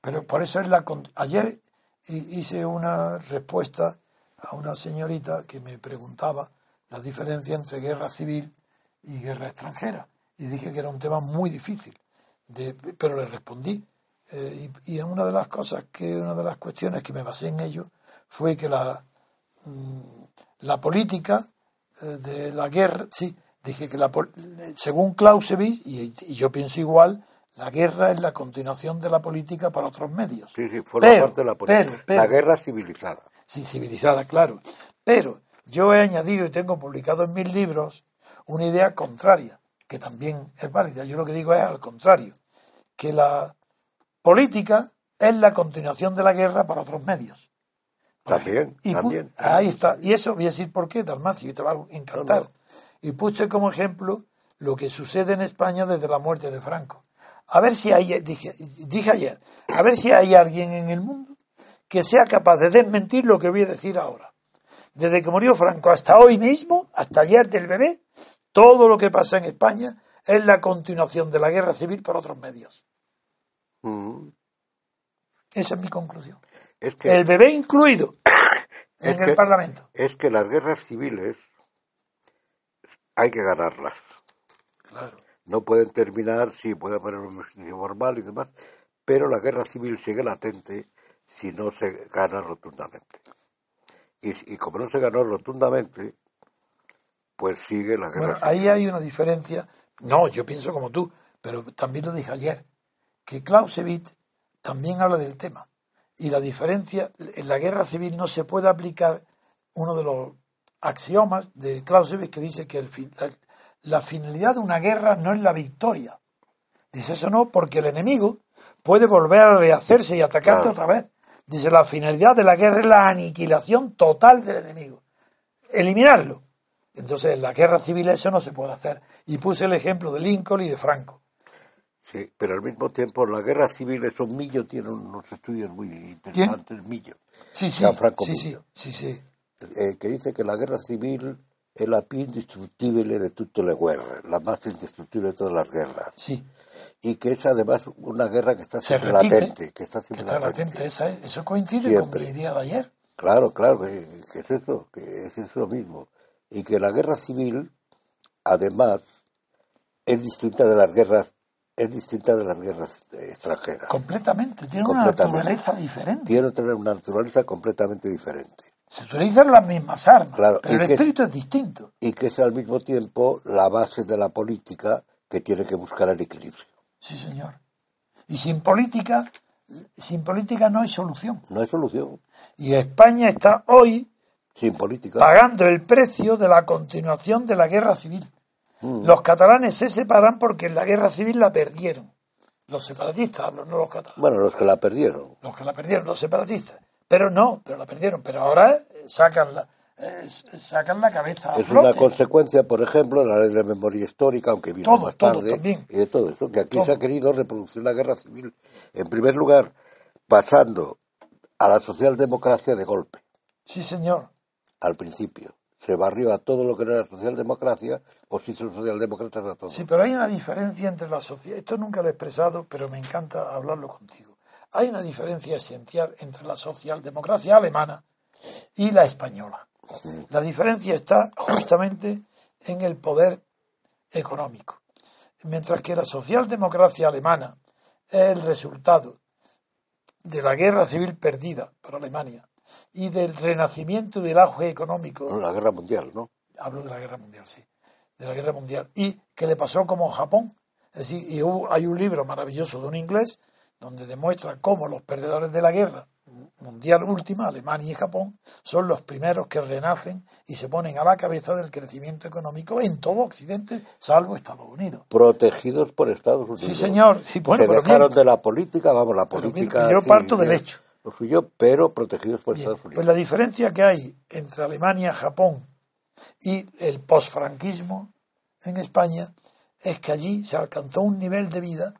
Pero por eso es la... Ayer hice una respuesta a una señorita que me preguntaba la diferencia entre guerra civil y guerra extranjera. Y dije que era un tema muy difícil, de, pero le respondí. Eh, y, y una de las cosas que, una de las cuestiones que me basé en ello fue que la, mm, la política eh, de la guerra, sí, dije que la, según Clausewitz, y, y, yo pienso igual, la guerra es la continuación de la política para otros medios. Sí, sí, forma parte de la política. la guerra civilizada. Sí, civilizada, claro. Pero yo he añadido y tengo publicado en mis libros una idea contraria, que también es válida. Yo lo que digo es al contrario, que la política es la continuación de la guerra para otros medios. También, y también, Ahí está. Y eso voy a decir por qué, Dalmacio, y te va a encantar. Y puse como ejemplo lo que sucede en España desde la muerte de Franco. A ver si hay, dije, dije ayer, a ver si hay alguien en el mundo que sea capaz de desmentir lo que voy a decir ahora. Desde que murió Franco hasta hoy mismo, hasta ayer del bebé, todo lo que pasa en España es la continuación de la guerra civil por otros medios. Mm. Esa es mi conclusión. el bebé incluido [COUGHS] en el Parlamento. Es que las guerras civiles hay que ganarlas. Claro. No pueden terminar, sí, puede haber un justicia formal y demás, pero la guerra civil sigue latente si no se gana rotundamente. Y, y como no se ganó rotundamente, pues sigue la guerra. Bueno, ahí hay una diferencia. No, yo pienso como tú, pero también lo dije ayer, que Clausewitz también habla del tema. Y la diferencia, en la guerra civil no se puede aplicar uno de los axiomas de Clausewitz que dice que el, la, la finalidad de una guerra no es la victoria. Dice eso no, porque el enemigo puede volver a rehacerse y atacarte otra vez. Dice, la finalidad de la guerra es la aniquilación total del enemigo. Eliminarlo. Entonces, en la guerra civil eso no se puede hacer. Y puse el ejemplo de Lincoln y de Franco. Sí, pero al mismo tiempo la guerra civil, eso Millo tiene unos estudios muy interesantes, Millo. Sí, sí, sí, sí, sí, sí. Eh, que dice que la guerra civil es la più indestructible de todas las guerras, la más indestructible de todas las guerras. Sí y que es además una guerra que está siempre latente. Que está siempre latente. esa Eso coincide con mi idea de ayer. Claro, claro, que, es eso, que es eso mismo. Y que la guerra civil, además, es distinta de las guerras es distinta de las guerras extranjeras. Completamente, tiene una naturaleza diferente. Tiene una naturaleza completamente diferente. Se utilizan las mismas armas, pero el espíritu es distinto. Y que es al mismo tiempo la base de la política que tiene que buscar el equilibrio. Sí, señor. Y sin política, sin política no hay solución. No hay solución. Y España está hoy sin política. pagando el precio de la continuación de la guerra civil. Mm. Los catalanes se separan porque en la guerra civil la perdieron. Los separatistas hablo, no los catalanes. Bueno, los que la perdieron. Los que la perdieron, los separatistas. Pero no, pero la perdieron. Pero ahora sacan la, sacan la cabeza. es una consecuencia, por ejemplo, de la ley de memoria histórica, aunque vino más tarde, y de todo eso, que aquí se ha querido reproducir la guerra civil, en primer lugar, pasando a la socialdemocracia de golpe. Sí, señor. Al principio. Se barrió a todo lo que era la socialdemocracia, o si son socialdemócratas a todo. Sí, pero hay una diferencia entre la sociedad. Esto nunca lo he expresado, pero me encanta hablarlo contigo. Hay una diferencia esencial entre la socialdemocracia alemana y la española. La diferencia está justamente en el poder económico. Mientras que la socialdemocracia alemana es el resultado de la guerra civil perdida por Alemania y del renacimiento del auge económico. La guerra mundial, ¿no? Hablo de la guerra mundial, sí. De la guerra mundial. Y que le pasó como Japón. Es decir, y hay un libro maravilloso de un inglés donde demuestra cómo los perdedores de la guerra mundial última, Alemania y Japón, son los primeros que renacen y se ponen a la cabeza del crecimiento económico en todo Occidente, salvo Estados Unidos. Protegidos por Estados Unidos. Sí, señor. Sí, bueno, se dejaron de la política, vamos, la política. yo parto del hecho. Lo suyo, pero protegidos por Estados Unidos. Pues la diferencia que hay entre Alemania, Japón y el posfranquismo en España es que allí se alcanzó un nivel de vida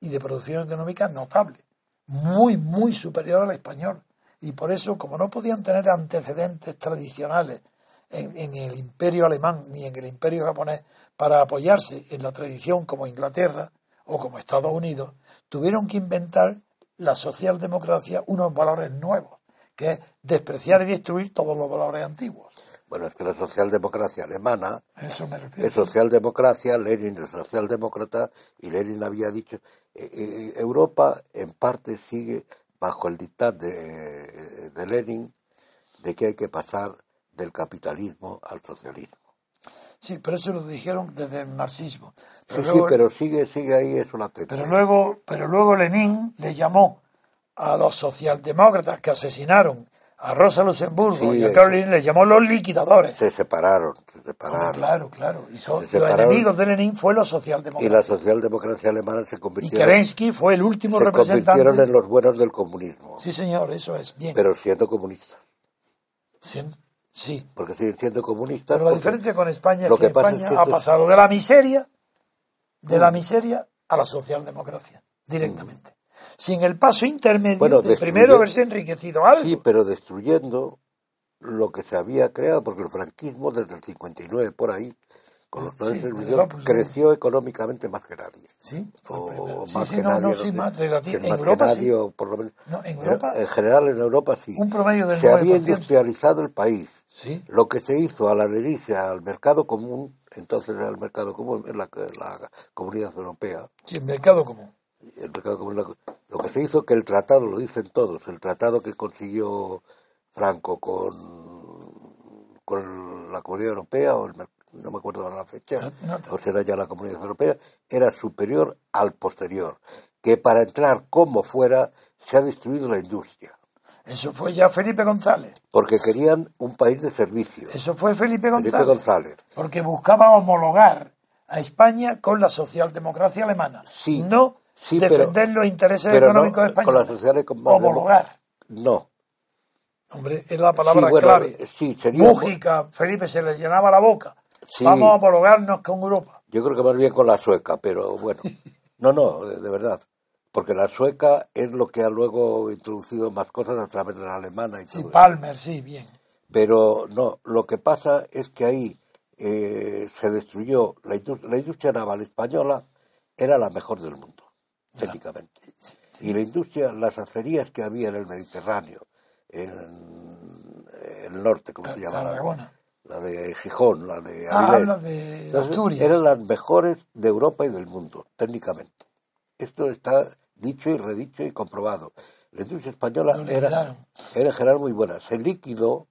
y de producción económica notable muy, muy superior al español. Y por eso, como no podían tener antecedentes tradicionales en, el imperio alemán ni en el imperio japonés para apoyarse en la tradición como Inglaterra o como Estados Unidos, tuvieron que inventar la socialdemocracia unos valores nuevos, que es despreciar y destruir todos los valores antiguos. Bueno, es que la socialdemocracia alemana Eso me refiero. es socialdemocracia, Lenin es socialdemócrata y Lenin había dicho, eh, eh, Europa en parte sigue bajo el dictado de, de Lenin de que hay que pasar del capitalismo al socialismo. Sí, pero eso lo dijeron desde el marxismo. Sí, Pero sí, luego- pero sigue, sigue ahí eso latente. Pero luego, pero luego Lenin le llamó a los socialdemócratas que asesinaron a Rosa Luxemburgo Sí, y a. Carolina, les llamó los liquidadores. Se separaron, se separaron. claro, claro. Y son- Se los enemigos de Lenin fue los Y la socialdemócratas. socialdemocracia alemana se Y, convirtieron, Kerensky fue el último se representante. convirtieron en los buenos del comunismo, Sí, señor, eso es. Bien. pero siendo comunistas. Sien- Sí. Porque siguen siendo comunistas. Pero la diferencia con España es lo que, que pasa es España que ha esto- pasado de la miseria, de la Mm. miseria a la socialdemocracia, directamente. Sin el paso intermedio Bueno, de primero haberse enriquecido algo. Sí, pero destruyendo lo que se había creado, porque el franquismo desde el 59 por ahí, con los planes Sí, de pues, creció económicamente más que nadie. Sí, O más sí, que no, nadie, En Europa sí. por lo menos. No, en Europa- en general en Europa sí. Un promedio del Se había 9%. industrializado el país. Sí. Lo que se hizo a la al mercado común, entonces era el mercado común, en la, la comunidad europea, Sí, el mercado común. el mercado común, lo que se hizo que el tratado, lo dicen todos, el tratado que consiguió Franco con, con la comunidad europea, o el no me acuerdo la fecha, No, no. o será ya la comunidad europea, era superior al posterior, que para entrar como fuera se ha destruido la industria, Eso fue ya Felipe González. porque querían un país de servicio. Eso fue Felipe González. Felipe González. Porque buscaba homologar a España con la socialdemocracia alemana. Sí, No sí, defender pero- los intereses pero no económicos de España. con la social econ- Homologar. No, Hombre, es la palabra Sí, bueno, clave. sí, sería- Mújica, Felipe se le llenaba la boca. Sí. Vamos a homologarnos con Europa. yo creo que más bien con la sueca, pero bueno. [LAUGHS] No, no, de, de verdad. Porque la sueca es lo que ha luego introducido más cosas a través de la alemana y Sí, todo. Palmer, sí, bien. Pero no, lo que pasa es que ahí eh, se destruyó la industria, la industria naval española, era la mejor del mundo, técnicamente. Y la industria, las acerías que había en el Mediterráneo, en el norte, ¿cómo se llama? La, la de Gijón, la de Ah, habla de Entonces, Asturias. Eran las mejores de Europa y del mundo, técnicamente. Esto está dicho y redicho y comprobado. La industria española era, en general muy buena. Se liquidó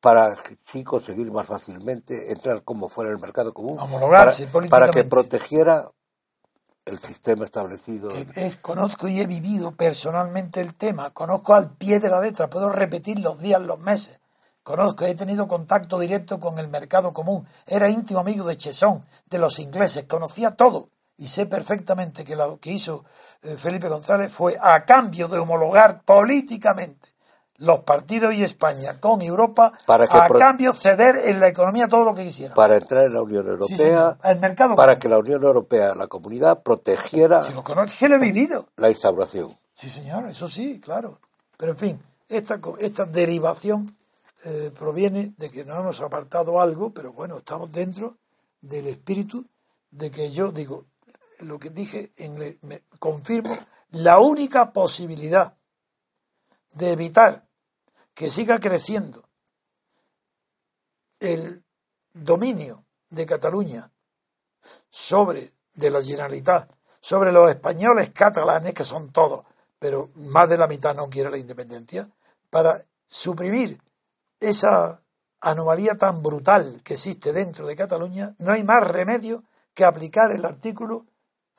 para sí conseguir más fácilmente entrar como fuera el mercado común. Para, para que protegiera el sistema establecido. es- conozco y he vivido personalmente el tema, conozco al pie de la letra, puedo repetir los días, los meses. Conozco, he tenido contacto directo con el mercado común, era íntimo amigo de Chesón, de los ingleses, conocía todo y sé perfectamente que lo que hizo eh, Felipe González fue a cambio de homologar políticamente los partidos y España con Europa, Para que a cambio ceder en la economía todo lo que quisiera. Para entrar en la Unión Europea, el mercado para común. que la Unión Europea, la comunidad, protegiera Si lo que lo he vivido. la instauración. Sí, señor, eso sí, claro. Pero en fin, esta, esta derivación eh, proviene de que nos hemos apartado algo, pero bueno, estamos dentro del espíritu de que yo digo, lo que dije, en me confirmo, la única posibilidad de evitar que siga creciendo el dominio de Cataluña sobre de la Generalitat, sobre los españoles catalanes, que son todos, pero más de la mitad no quiere la independencia, para suprimir esa anomalía tan brutal que existe dentro de Cataluña, no hay más remedio que aplicar el artículo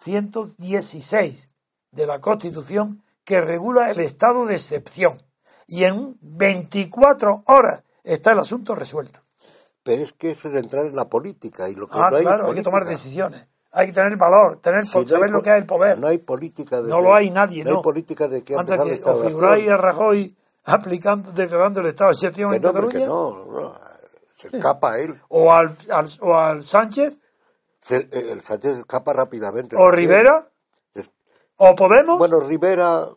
116 de la Constitución que regula el estado de excepción. Y en 24 horas está el asunto resuelto. Pero es que eso es entrar en la política y lo que Ah, no hay claro, hay que tomar decisiones. Hay que tener valor, tener Si no saber lo que es el poder. No hay política de No lo hay nadie, no. no. hay política de que empezar que instauración. figuráis a Rajoy aplicando, declarando el estado de excepción en Cataluña, que no, no, se escapa él. o, al, al- o al Sánchez, Se- eh, el Sánchez escapa rápidamente. o. Rivera, Es- o Podemos. Bueno, Rivera,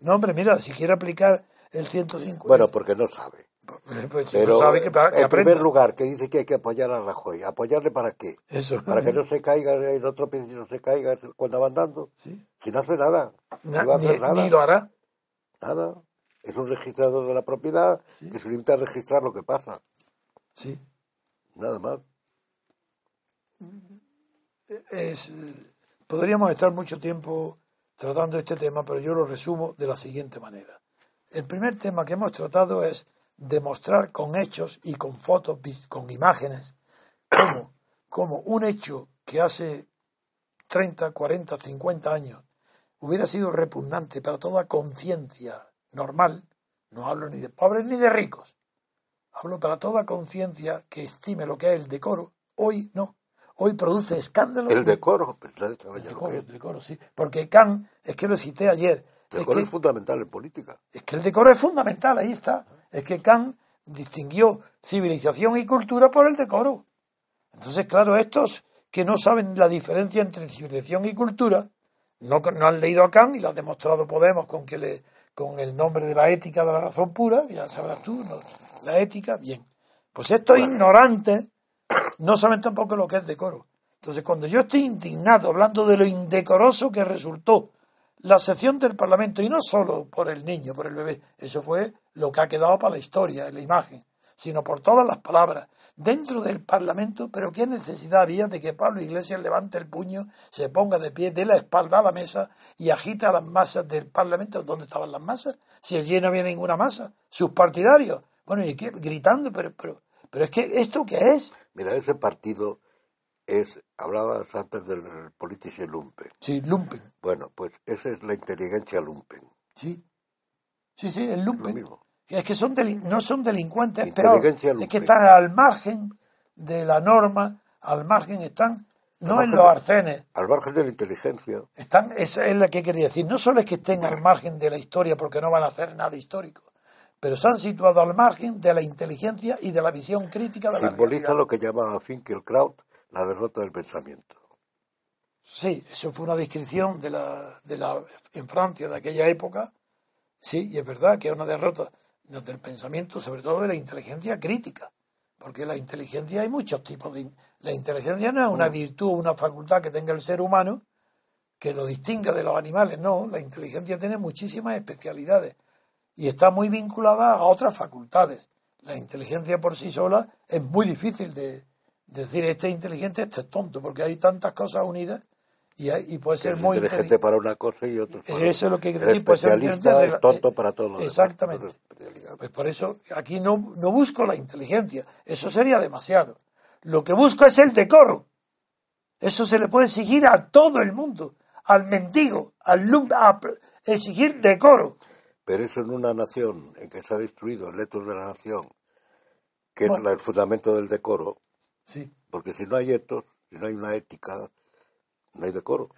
no, hombre, mira, si quiere aplicar el 150, bueno, porque no sabe. pues, pues, si Pero no sabe que, que en aprenda. primer lugar, que dice que hay que apoyar a Rajoy. ¿Apoyarle para qué? Eso. Para que no [LAUGHS] se caiga, el otro pie no se caiga cuando va andando. Sí. Si no hace nada, Na- no va a hacer ni, nada. ni lo hará. Nada. Es un registrador de la propiedad que se limita a registrar lo que pasa. Sí. Nada más. Es, podríamos estar mucho tiempo tratando este tema, pero yo lo resumo de la siguiente manera. El primer tema que hemos tratado es demostrar con hechos y con fotos, con imágenes, cómo, cómo un hecho que hace 30, 40, 50 años hubiera sido repugnante para toda conciencia normal, no hablo ni de pobres ni de ricos, hablo para toda conciencia que estime lo que es el decoro, hoy no. Hoy produce escándalo. El decoro, el decoro, el decoro, sí. Porque Kant, es que lo cité ayer. El decoro es, fundamental en política. Es que el decoro es fundamental, ahí está. Es que Kant distinguió civilización y cultura por el decoro. Entonces, claro, estos que no saben la diferencia entre civilización y cultura, no, no han leído a Kant y lo ha demostrado Podemos con que le, con el nombre de la ética de la razón pura, ya sabrás tú, la ética, bien. Pues estos ignorantes no saben tampoco lo que es decoro. Entonces, cuando yo estoy indignado hablando de lo indecoroso que resultó la sección del Parlamento, y no solo por el niño, por el bebé, eso fue lo que ha quedado para la historia, la imagen, sino por todas las palabras dentro del Parlamento, pero qué necesidad había de que Pablo Iglesias levante el puño, se ponga de pie, de la espalda a la mesa y agita las masas del Parlamento. ¿Dónde estaban las masas? Si allí no había ninguna masa. Sus partidarios. Bueno, y qué? gritando, pero, pero, pero es que ¿esto qué es? Mira, ese partido es, hablabas antes del politische Lumpen. Sí, Lumpen. Bueno, pues esa es la inteligencia Lumpen. Sí. Sí, sí, el Lumpen. Es que son no son delincuentes, pero es que están al margen de la norma, al margen están, no en los arcenes. Al margen de la inteligencia. Están, esa es la que quería decir. No solo es que estén [CLEARS THROAT] al margen de la historia porque no van a hacer nada histórico, pero se han situado al margen de la inteligencia y de la visión crítica de la Simboliza lo que llamaba Finkelkraut la derrota del pensamiento. Sí, eso fue una descripción de la, de la, en Francia de aquella época. Sí, y es verdad que es una derrota del pensamiento, sobre todo de la inteligencia crítica. Porque la inteligencia hay muchos tipos de... La inteligencia no es una mm. virtud o una facultad que tenga el ser humano que lo distinga de los animales, no. La inteligencia tiene muchísimas especialidades y está muy vinculada a otras facultades. La inteligencia por sí sola es muy difícil de decir este es inteligente, este es tonto, porque hay tantas cosas unidas y, y puede ser muy inteligente para una cosa y otra para Eso es lo que decir, puede ser es tonto para todo Exactamente. pues por eso aquí no, no busco la inteligencia, eso sería demasiado. Lo que busco es el decoro. Eso se le puede exigir a todo el mundo, al mendigo, al a exigir decoro. Pero eso en una nación en que se ha destruido el etos de la nación, que es el fundamento del decoro, sí. porque si no hay etos, si no hay una ética, no hay decoro.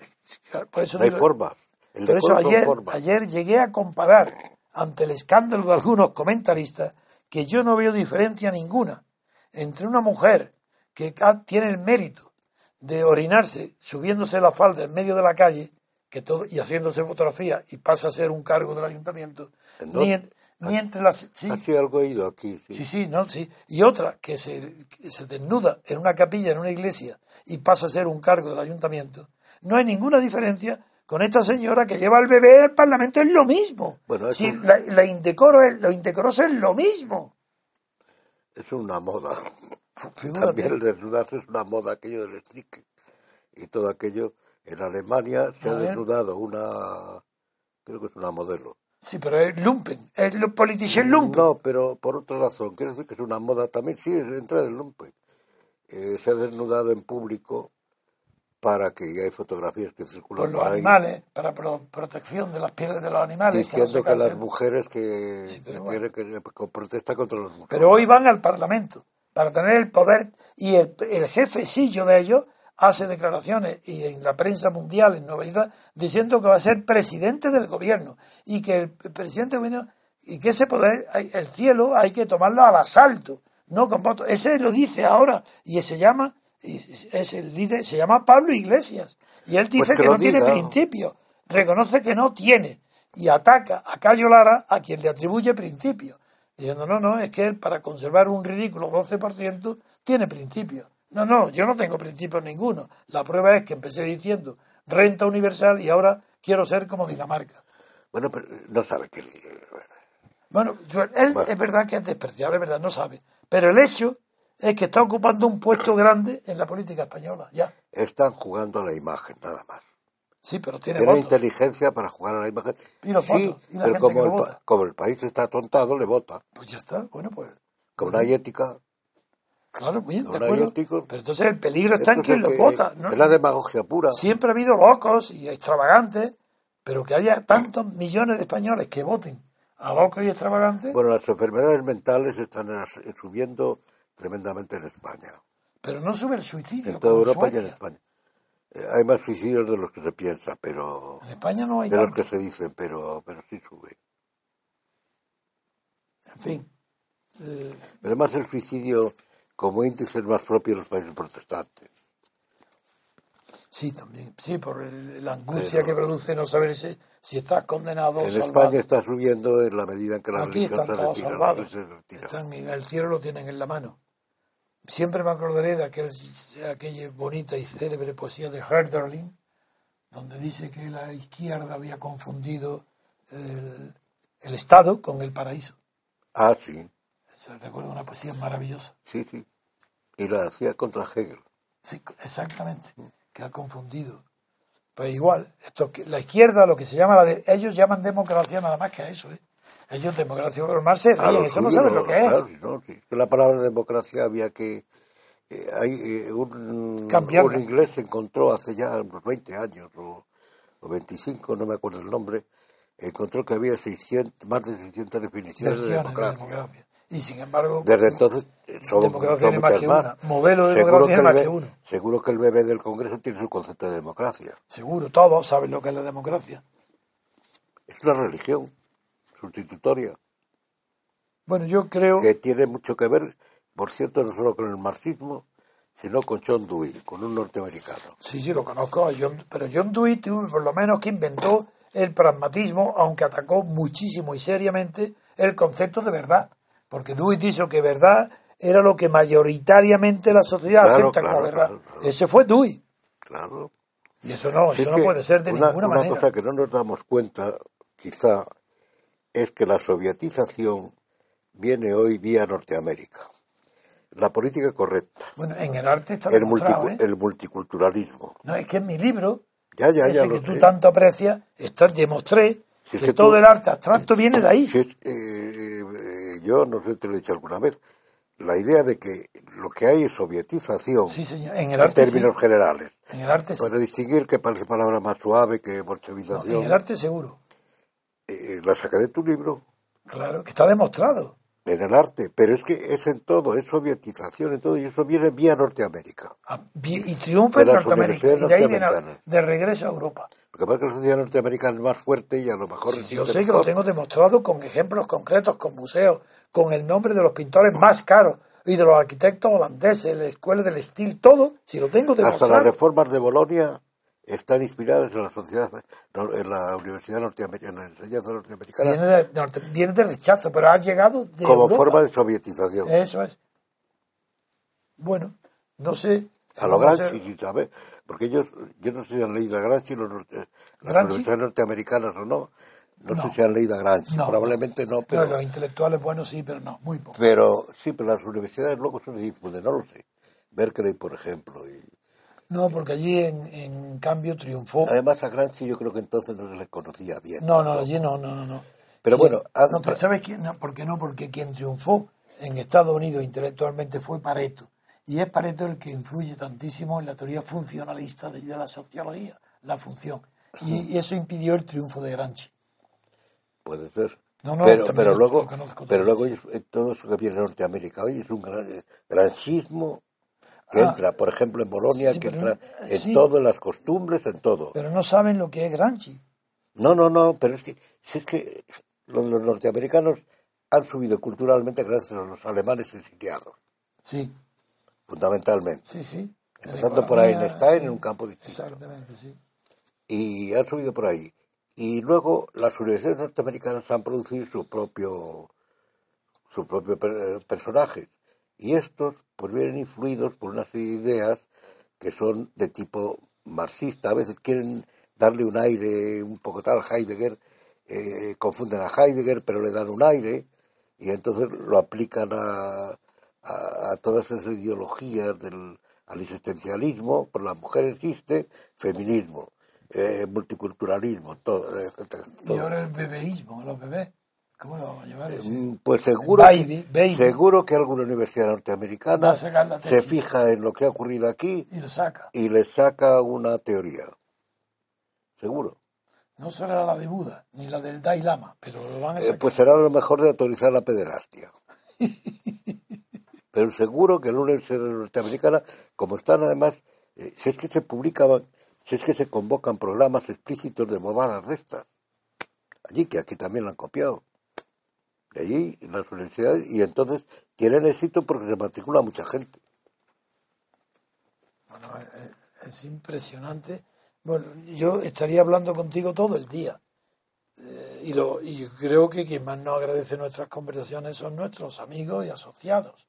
no hay forma. El por eso ayer, ayer llegué a comparar ante el escándalo de algunos comentaristas que yo no veo diferencia ninguna entre una mujer que tiene el mérito de orinarse subiéndose la falda en medio de la calle que todo, y haciéndose fotografía y pasa a ser un cargo del ayuntamiento, ni, entre las... Sí, algo he ido aquí. Sí. sí, no, sí. Y otra que se, se desnuda en una capilla, en una iglesia, y pasa a ser un cargo del ayuntamiento, no hay ninguna diferencia con esta señora que lleva al bebé al Parlamento, es lo mismo. Bueno, si la, indecoro es, lo indecoroso es lo mismo. Es una moda. También el desnudarse es una moda, aquello del strique y todo aquello en Alemania se ha desnudado una, creo que es una modelo. Sí, pero es lumpen, es lo politician lumpen. No, pero por otra razón, quiero decir que es una moda también, sí, entra del lumpen. Eh, se ha desnudado en público para que hay fotografías que circulan por los animales, para protección de las pieles de los animales. Diciendo que, las mujeres que, tienen que, protesta contra los mujeres. Pero hoy van al Parlamento para tener el poder y el, el jefecillo de ellos hace declaraciones y en la prensa mundial, en novedad, diciendo que va a ser presidente del gobierno y que el presidente del gobierno, y que ese poder, el cielo hay que tomarlo al asalto, no con votos. Ese lo dice ahora y se llama, es el líder, se llama Pablo Iglesias y él dice pues que, no tiene principio, reconoce que no tiene y ataca a Cayo Lara a quien le atribuye principio, diciendo no, no, es que él para conservar un ridículo 12% tiene principio. No, no, yo no tengo principios ninguno. La prueba es que empecé diciendo renta universal y ahora quiero ser como Dinamarca. Bueno, pero no sabe que... Bueno, él es verdad que es despreciable, es verdad, no sabe. Pero el hecho es que está ocupando un puesto grande en la política española, ya. Están jugando a la imagen, nada más. Sí, pero tiene Tiene votos. inteligencia para jugar a la imagen. ¿Y los sí, votos? ¿Y la pero gente como que el, vota? como el país está atontado, le vota. Pues ya está, bueno, pues Como no hay ética, claro, bien, de acuerdo. Pero entonces el peligro está en quien lo vota. ¿no? es la demagogia pura. Siempre ha habido locos y extravagantes, pero que haya tantos millones de españoles que voten a locos y extravagantes, Bueno, las enfermedades mentales están subiendo tremendamente en España. pero no sube el suicidio. En toda Europa y en Suecia. España. Eh, hay más suicidios de los que se piensa, pero En España no hay de los que se dicen, pero, pero sí sube. En fin. Eh, Pero además el suicidio como índice es más propio de los países protestantes. sí, también. Sí, por el- la angustia Pero- que produce no saber si, si estás condenado o En salvado. España está subiendo en la medida en que la Aquí religión están se todos retira. salvados. iglesia se retira. Están en el cielo, lo tienen en la mano. Siempre me acordaré de aquel, aquella bonita y célebre poesía de Herderling, donde dice que la izquierda había confundido el, el Estado con el paraíso. Ah, sí, Se recuerda una poesía maravillosa. sí, sí. Y la hacía contra Hegel. Sí, exactamente, que ha confundido. Pues igual, esto, la izquierda, lo que se llama, la de, ellos llaman democracia nada más que a eso. ¿eh? Ellos democracia, más se ríen, eso no saben lo que es. claro, no, La palabra democracia había que... eh, hay eh, un, un inglés encontró hace ya unos 20 años o, o 25, no me acuerdo el nombre, encontró que había 600, más de 600 definiciones de democracia. Y sin embargo, Desde entonces eh, son, Democracia son más que más. una. Modelo de Seguro democracia el más que uno. Seguro que el bebé del Congreso tiene su concepto de democracia. seguro, todos saben lo que es la democracia. Es una religión sustitutoria Bueno, yo creo, que tiene mucho que ver, por cierto, no solo con el marxismo, sino con John Dewey, con un norteamericano. sí, sí, lo conozco, John- pero John Dewey, tuvo por lo menos que inventó el pragmatismo, aunque atacó muchísimo y seriamente el concepto de verdad. Porque Dewey dijo que verdad era lo que mayoritariamente la sociedad Claro, acepta como verdad. claro. Ese fue Dewey. Claro. Y eso no, eso es no puede ser de una, ninguna una manera. cosa que no nos damos cuenta, quizá, es que la sovietización viene hoy vía Norteamérica. La política correcta, Bueno, en el arte está el, multicu- ¿eh? el multiculturalismo. No, es que en mi libro, Ya, ya, ya ese que tú sé. tanto aprecias, está, demostré Si es que todo tú- el arte abstracto viene de ahí. Si es- eh, eh, yo no sé si te lo he dicho alguna vez, la idea de que lo que hay es sovietización Sí, señor, en el en arte sí. términos generales. En el arte sí. Para distinguir que parece palabra más suave que No, bolchevización, en el arte seguro. eh, la saca de tu libro, Claro, que está demostrado. en el arte, pero es que es en todo, es sovietización en todo, y eso viene vía Norteamérica. Ah, Y triunfa De en Norteamérica. Y de ahí viene norteamericanas. de regreso a Europa. Lo que pasa es que la sociedad norteamericana es más fuerte y a lo mejor Yo resiste sé que lo tengo demostrado con ejemplos concretos, con museos, con el nombre de los pintores más caros y de los arquitectos holandeses, la escuela del estilo, todo, si lo tengo Hasta demostrado. las reformas de Bolonia están inspiradas en la sociedad, en la universidad norteamericana, en la enseñanza norteamericana, Viene de, norte- viene de rechazo, pero ha llegado de como Europa. forma de sovietización. Eso es. Bueno, no sé. a lo Gramsci, si ¿sabes? Porque ellos, yo no sé si han leído a Gramsci, los, norte- las universidades norteamericanas o no. No, No. sé si han leído a Gramsci, No. probablemente no, pero, los intelectuales buenos sí, pero no, muy poco. pero sí, pero las universidades luego se difunden, no lo sé. Berkeley, por ejemplo. Y, No, porque allí en, en cambio triunfó. además a Gramsci yo creo que entonces no se le conocía bien. No, no, allí no, no, no. no. Pero ¿Quién? bueno, No, pero ¿sabes quién? No, ¿Por qué no? Porque quien triunfó en Estados Unidos intelectualmente fue Pareto. Y es Pareto el que influye tantísimo en la teoría funcionalista de, de la sociología, la función. Y, y eso impidió el triunfo de Gramsci. Puede ser. No, no, pero, pero luego, pero luego ellos, eh, todo eso que viene de Norteamérica hoy es un gran, eh, grancismo que Ah. entra, por ejemplo, en Bolonia, Sí, que entra no- en sí. en las costumbres, en todo. Pero no saben lo que es Gramsci. No, no, no, pero es que, si es que los, los norteamericanos han subido culturalmente gracias a los alemanes exiliados, Sí, fundamentalmente. sí, sí. Empezando por economía, Einstein sí. en un campo distinto. Exactamente, sí. Y han subido por ahí. Y luego las universidades norteamericanas han producido su propio, su propio per- personajes. Y estos pues vienen influidos por una serie de ideas que son de tipo marxista. A veces quieren darle un aire un poco tal. Heidegger, eh, confunden a Heidegger, pero le dan un aire y entonces lo aplican a, a, todas esas ideologías del al existencialismo, por la mujer existe, feminismo, eh, multiculturalismo, todo, etcétera. Y ahora el bebeísmo, los bebés. ¿Cómo lo vamos a llevar? Mm, pues seguro, seguro que alguna universidad norteamericana se fija en lo que ha ocurrido aquí y, lo saca. y le saca una teoría. Seguro. No será la de Buda, ni la del Dalai Lama, pero lo van a eh, sacar. pues será lo mejor de autorizar la pederastia. [LAUGHS] pero seguro que la universidad norteamericana, como están además, eh, si es que se publicaban, si es que se convocan programas explícitos de bobadas de estas, allí que aquí también lo han copiado, de allí las universidades, y entonces tienen éxito porque se matricula mucha gente. Bueno, eh, es impresionante. Bueno, yo estaría hablando contigo todo el día. Eh, y, lo, y creo que quien más nos agradece nuestras conversaciones son nuestros amigos y asociados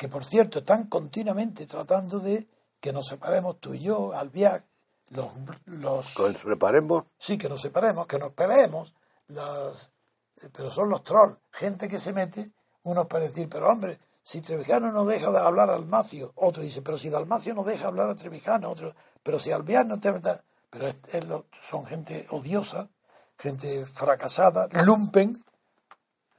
que por cierto están continuamente tratando de que nos separemos tú y yo al viaje. Los, los, ¿Que nos separemos? Sí, que nos separemos, que nos peleemos. Las, eh, pero son los trolls, gente que se mete, unos para decir, pero hombre, si Trevijano no deja de hablar al Macio, otro dice, pero si Dalmacio no deja hablar a Trevijano, otro, pero si Alvear no te... Pero son gente odiosa, gente fracasada, lumpen,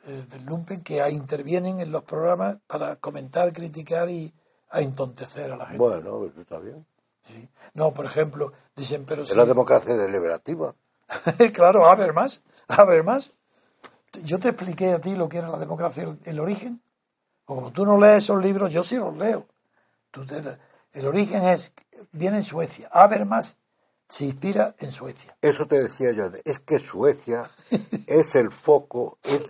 eh, del lumpen que intervienen en los programas para comentar, criticar y a entontecer a la gente. Bueno, pues está bien. Sí. No, por ejemplo, dicen, pero Es la democracia deliberativa. [LAUGHS] claro, a ver más, a ver más. Yo te expliqué a ti lo que era la democracia, el, origen. Como tú no lees esos libros, yo sí los leo. Tú el origen es, viene en Suecia. A ver más, se inspira en Suecia. Eso te decía yo, es que Suecia es el foco, es,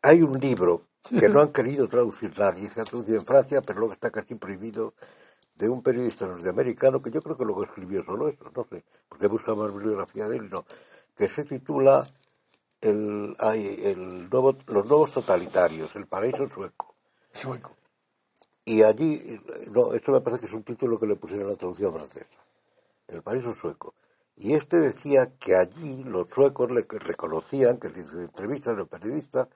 hay un libro que no han querido traducir nadie, se ha traducido en Francia, pero luego está casi prohibido, de un periodista norteamericano que yo creo que luego escribió solo eso, no sé, porque busca más bibliografía de él, no, que se titula el, el nuevo, Los nuevos totalitarios, el paraíso sueco. Sueco. Y allí, no, esto me parece que es un título que le pusieron en la traducción francesa, el paraíso sueco. Y este decía que allí los suecos le reconocían, que le hizo entrevistas los periodistas,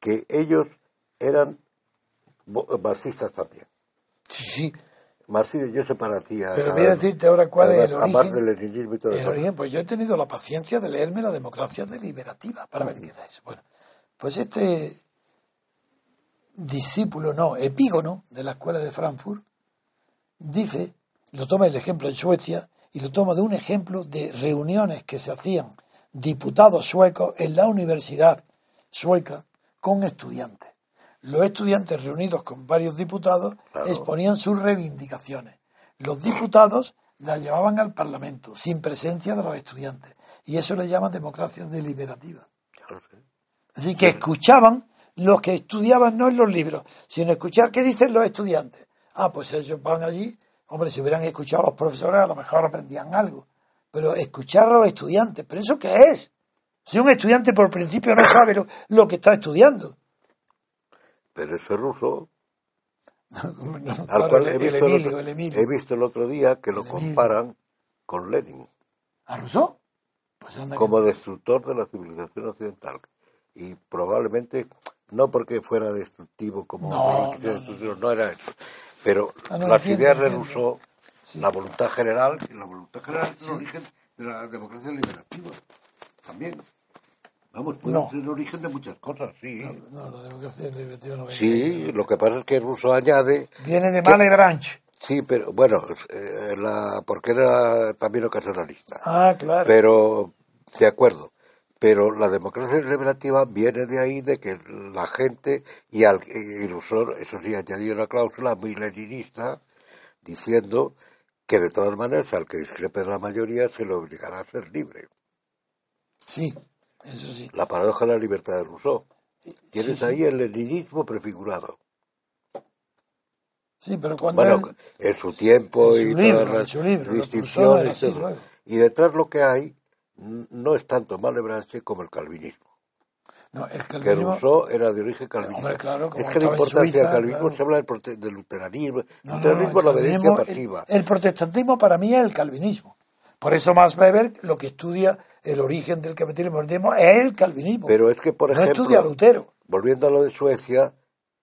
que ellos eran marxistas también. Sí, sí. Marxistas, yo se parecía. Pero voy a decirte ahora cuál es el origen. del leninismo y todo el origen, pues yo he tenido la paciencia de leerme la democracia deliberativa para ver qué es eso. Bueno, pues este discípulo, no, epígono de la escuela de Frankfurt, dice, lo toma el ejemplo en Suecia y lo toma de un ejemplo de reuniones que se hacían diputados suecos en la universidad sueca con estudiantes. Los estudiantes reunidos con varios diputados exponían sus reivindicaciones. Los diputados las llevaban al Parlamento sin presencia de los estudiantes. Y eso le llaman democracia deliberativa. Así que escuchaban los que estudiaban no en los libros, sino escuchar qué dicen los estudiantes. Ah, pues ellos van allí. Hombre, si hubieran escuchado a los profesores, a lo mejor aprendían algo. Pero escuchar a los estudiantes, ¿pero eso qué es? Si un estudiante por principio no sabe lo, que está estudiando. Pero ese ruso, al cual he visto, el otro, he visto, el otro, día que lo comparan con Lenin. ¿A Rousseau? Pues como destructor de la civilización occidental. Y probablemente, no porque fuera destructivo como no, no, era eso. Pero ah, las ideas de Rousseau, la voluntad general, y la voluntad general es el origen de la democracia liberativa. También. Vamos, puede no. ser el origen de muchas cosas, sí. No, la democracia liberativa no viene. Sí, lo que pasa es que Russo añade. Viene de Malebranche. Sí, pero bueno, eh, la, porque era también ocasionalista. Ah, claro. Pero, de acuerdo. Pero la democracia liberativa viene de ahí, de que la gente, y, al, Rousseau, eso sí, añadió una cláusula muy leninista, diciendo que de todas maneras al que discrepe de la mayoría se le obligará a ser libre. Sí, la paradoja de la libertad de Rousseau. Tienes ahí el leninismo prefigurado. Sí, pero cuando. Bueno, en su tiempo y todas las distinciones. Y, detrás lo que hay no es tanto Malebranche como el calvinismo. No, el calvinismo... Que Rousseau era de origen calvinista. es que la importancia del calvinismo se habla del, luteranismo. el luteranismo es la obediencia pasiva. el protestantismo para mí es el calvinismo. Por eso Max Weber lo que estudia el origen del capitalismo es el calvinismo. Pero es que, por ejemplo, estudia Lutero. Volviendo a lo de Suecia,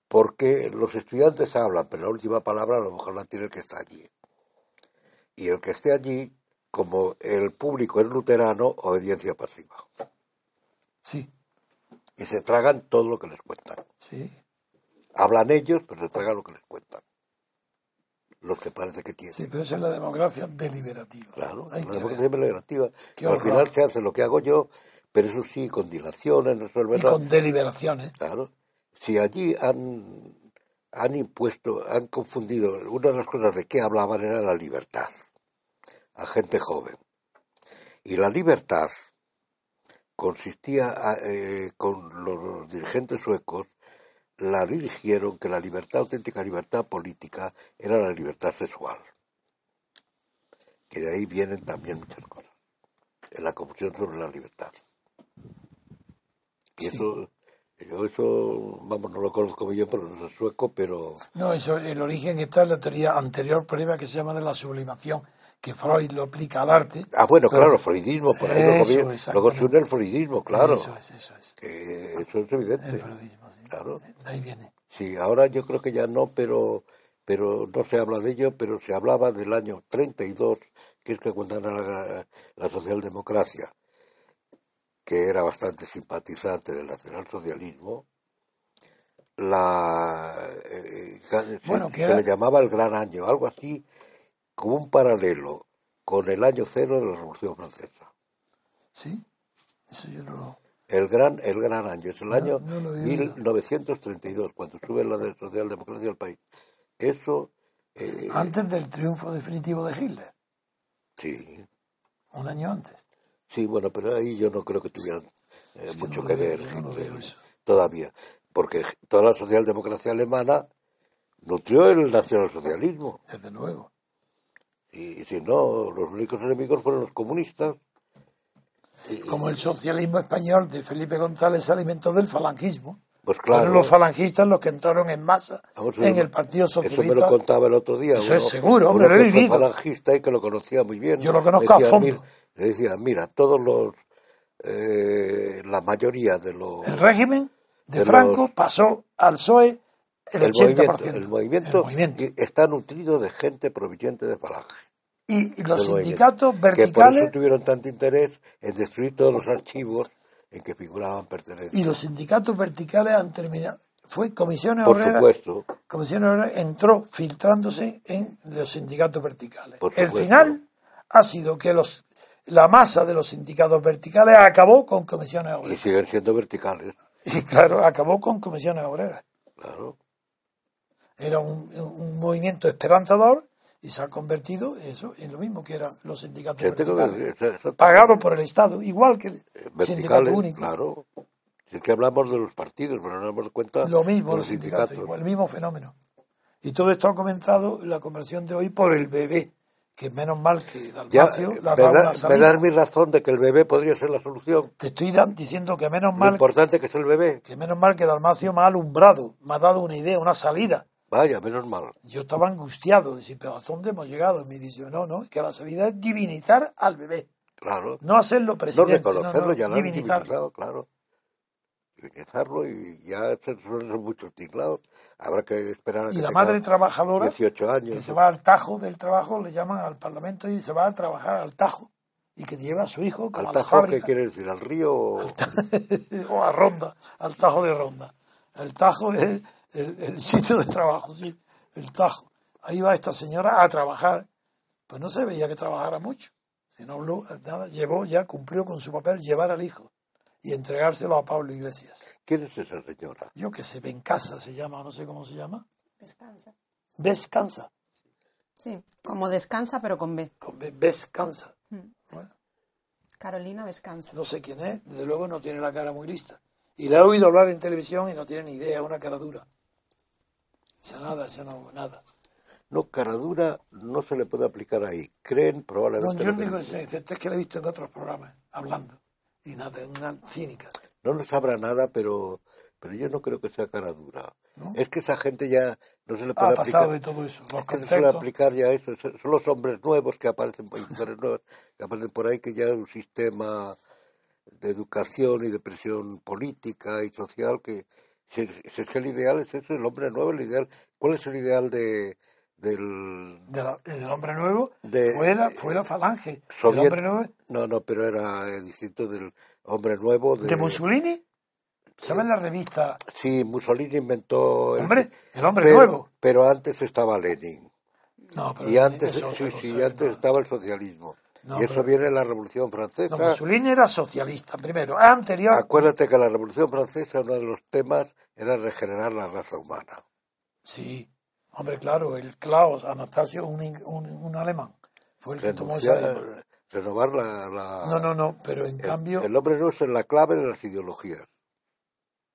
porque los estudiantes hablan, pero la última palabra a lo mejor la tiene el que está allí. Y el que esté allí, como el público es luterano, obediencia pasiva. Sí, Y se tragan todo lo que les cuentan. sí. Hablan ellos, pero se tragan lo que les cuentan. Los que parece que tienen. Sí, pero esa es la democracia deliberativa. Claro, Hay la democracia ver. deliberativa. Qué Al final se hace lo que hago yo, pero eso sí, con dilaciones, Y resolverlo. con deliberaciones. Claro. Si allí han, han impuesto, han confundido, una de las cosas de que hablaban era la libertad a gente joven. Y la libertad consistía a- eh, con los dirigentes suecos, la dirigieron que la libertad, auténtica libertad política, era la libertad sexual. Que de ahí vienen también muchas cosas. En la confusión sobre la libertad. Y Sí. eso, yo eso, vamos, no lo conozco bien porque no soy sueco, pero No, eso, el origen está en la teoría anterior previa que se llama de la sublimación, que Freud lo aplica al arte. Ah, bueno, Pero- claro, freudismo, por ahí Eso, viene- luego se une el freudismo, claro. Eso es, eso es. Que eso es evidente. El freudismo. Claro. Ahí viene. Sí, ahora yo creo que ya no, pero, pero no se habla de ello, pero se hablaba del año 32, que es que cuando era la, la socialdemocracia, que era bastante simpatizante del nacionalsocialismo, la, eh, se, Bueno, se era- le llamaba el gran año, algo así como un paralelo con el año cero de la Revolución Francesa. ¿Sí? Eso yo no... El gran, el gran año, es el año no he oído. 1932, cuando sube la de- socialdemocracia del país. Eso, eh, Antes del triunfo definitivo de Hitler, sí, un año antes. sí, bueno, pero ahí yo no creo que tuvieran eh, Es que mucho no que veo, ver no Hitler, veo eso. todavía, porque toda la socialdemocracia alemana nutrió el nacionalsocialismo. Desde luego. Y, y si no, los únicos enemigos fueron los comunistas. Como el socialismo español de Felipe González se alimentó del falangismo. Pues Fueron claro. los falangistas los que entraron en masa Vamos, en eso- el Partido Eso me lo Socialista. contaba el otro día. Eso es seguro, hombre, lo he vivido. falangista y que lo conocía muy bien. Yo lo conozco a fondo. "Mira", le decía, mira, todos los, eh, la mayoría de los... El régimen de, de Franco los- pasó al PSOE el, el 80%. movimiento, el movimiento, El movimiento. está nutrido de gente proveniente de falange. Y, y los sindicatos Que por verticales eso tuvieron tanto interés en destruir todos los archivos en que figuraban pertenencias. y los sindicatos verticales han terminado. Fue comisiones Por obreras. supuesto. Comisiones Obreras entró filtrándose en los sindicatos verticales. Por El final ha sido que los la masa de los sindicatos verticales acabó con comisiones Y obreras. siguen siendo verticales. [LAUGHS] Y claro, acabó con comisiones obreras. Claro. Era un, un movimiento esperanzador y se ha convertido eso en lo mismo que eran los sindicatos que-. Pagados por el Estado, igual que el sindicato verticales, único. claro. Si es que hablamos de los partidos, pero no nos damos cuenta Lo mismo de los sindicatos, igual, el mismo fenómeno. Y todo esto ha comenzado la conversión de hoy por el bebé, que menos mal que Ya, Dalmacio me, ha dado da- me das mi razón de que el bebé podría ser la solución. Te estoy diciendo que menos Lo mal importante que es el bebé. que menos mal que Dalmacio me ha alumbrado, me ha dado una idea, una salida. Vaya, menos mal. Yo estaba angustiado, decir, pero ¿hasta dónde hemos llegado? Y me dice, no, no, que la salida es divinizar al bebé, Claro. no hacerlo No presidente, reconocerlo, no, ya lo divinizado, claro. Divinizarlo y ya se- son muchos tinglados. Habrá que esperar a que Y la madre trabajadora 18 que años. se va al tajo del trabajo, le llaman al Parlamento y se va a trabajar al tajo y que lleva a su hijo como ¿Al a la tajo qué fábrica. quiere decir? ¿Al río? o- [LAUGHS] o a Ronda, al Tajo de Ronda. El Tajo es el, el sitio de trabajo, sí, el Tajo. Ahí va esta señora a trabajar. Pues no se veía que trabajara mucho. Si no habló nada, llevó, ya cumplió con su papel, llevar al hijo y entregárselo a Pablo Iglesias. ¿Quién es esa señora? Yo que sé, Bencasa se llama, no sé cómo se llama. Descansa. Descansa, Sí, como descansa, pero con B. con B, Descansa. Bueno, Carolina Descansa. no sé quién es, desde luego no tiene la cara muy lista. Y la he oído hablar en televisión y no tiene ni idea, una cara dura. Esa nada, esa no, nada. No, caradura no se le puede aplicar ahí. Creen No, probablemente. lo digo, dicen. es es que la he visto en otros programas, hablando. Y nada, es una cínica. No nos sabrá nada, pero, pero yo no creo que sea cara dura. ¿No? Es que esa gente ya no se le Ha puede pasado de aplicar. todo eso. Los Es que no se conceptos. aplicar ya eso. Son los hombres nuevos que aparecen, mujeres nuevas que aparecen por ahí, que ya hay un sistema de educación y de presión política y social que, Si, si es que el ideal es ese, el hombre nuevo, el ideal. ¿Cuál es el ideal de del De la- del hombre nuevo De- fue, la, fue la falange. soviet- El hombre nuevo No, no, pero era eh, distinto del hombre nuevo de, de Mussolini. ¿Saben la revista? Sí, Mussolini inventó el- Hombre, el hombre pero, nuevo. Pero antes estaba Lenin. No, pero Y antes, eso es sí, sí, antes estaba el socialismo. No, y eso pero- viene de la Revolución Francesa. No, Mussolini era socialista primero. Anterior. Acuérdate que la Revolución Francesa, uno de los temas era regenerar la raza humana. Sí, hombre, claro, el Klaus Anastasio, un, un, un alemán, fue el que tomó esa renovar la... la- No, no, no, pero en el, cambio, el hombre no es la clave de las ideologías.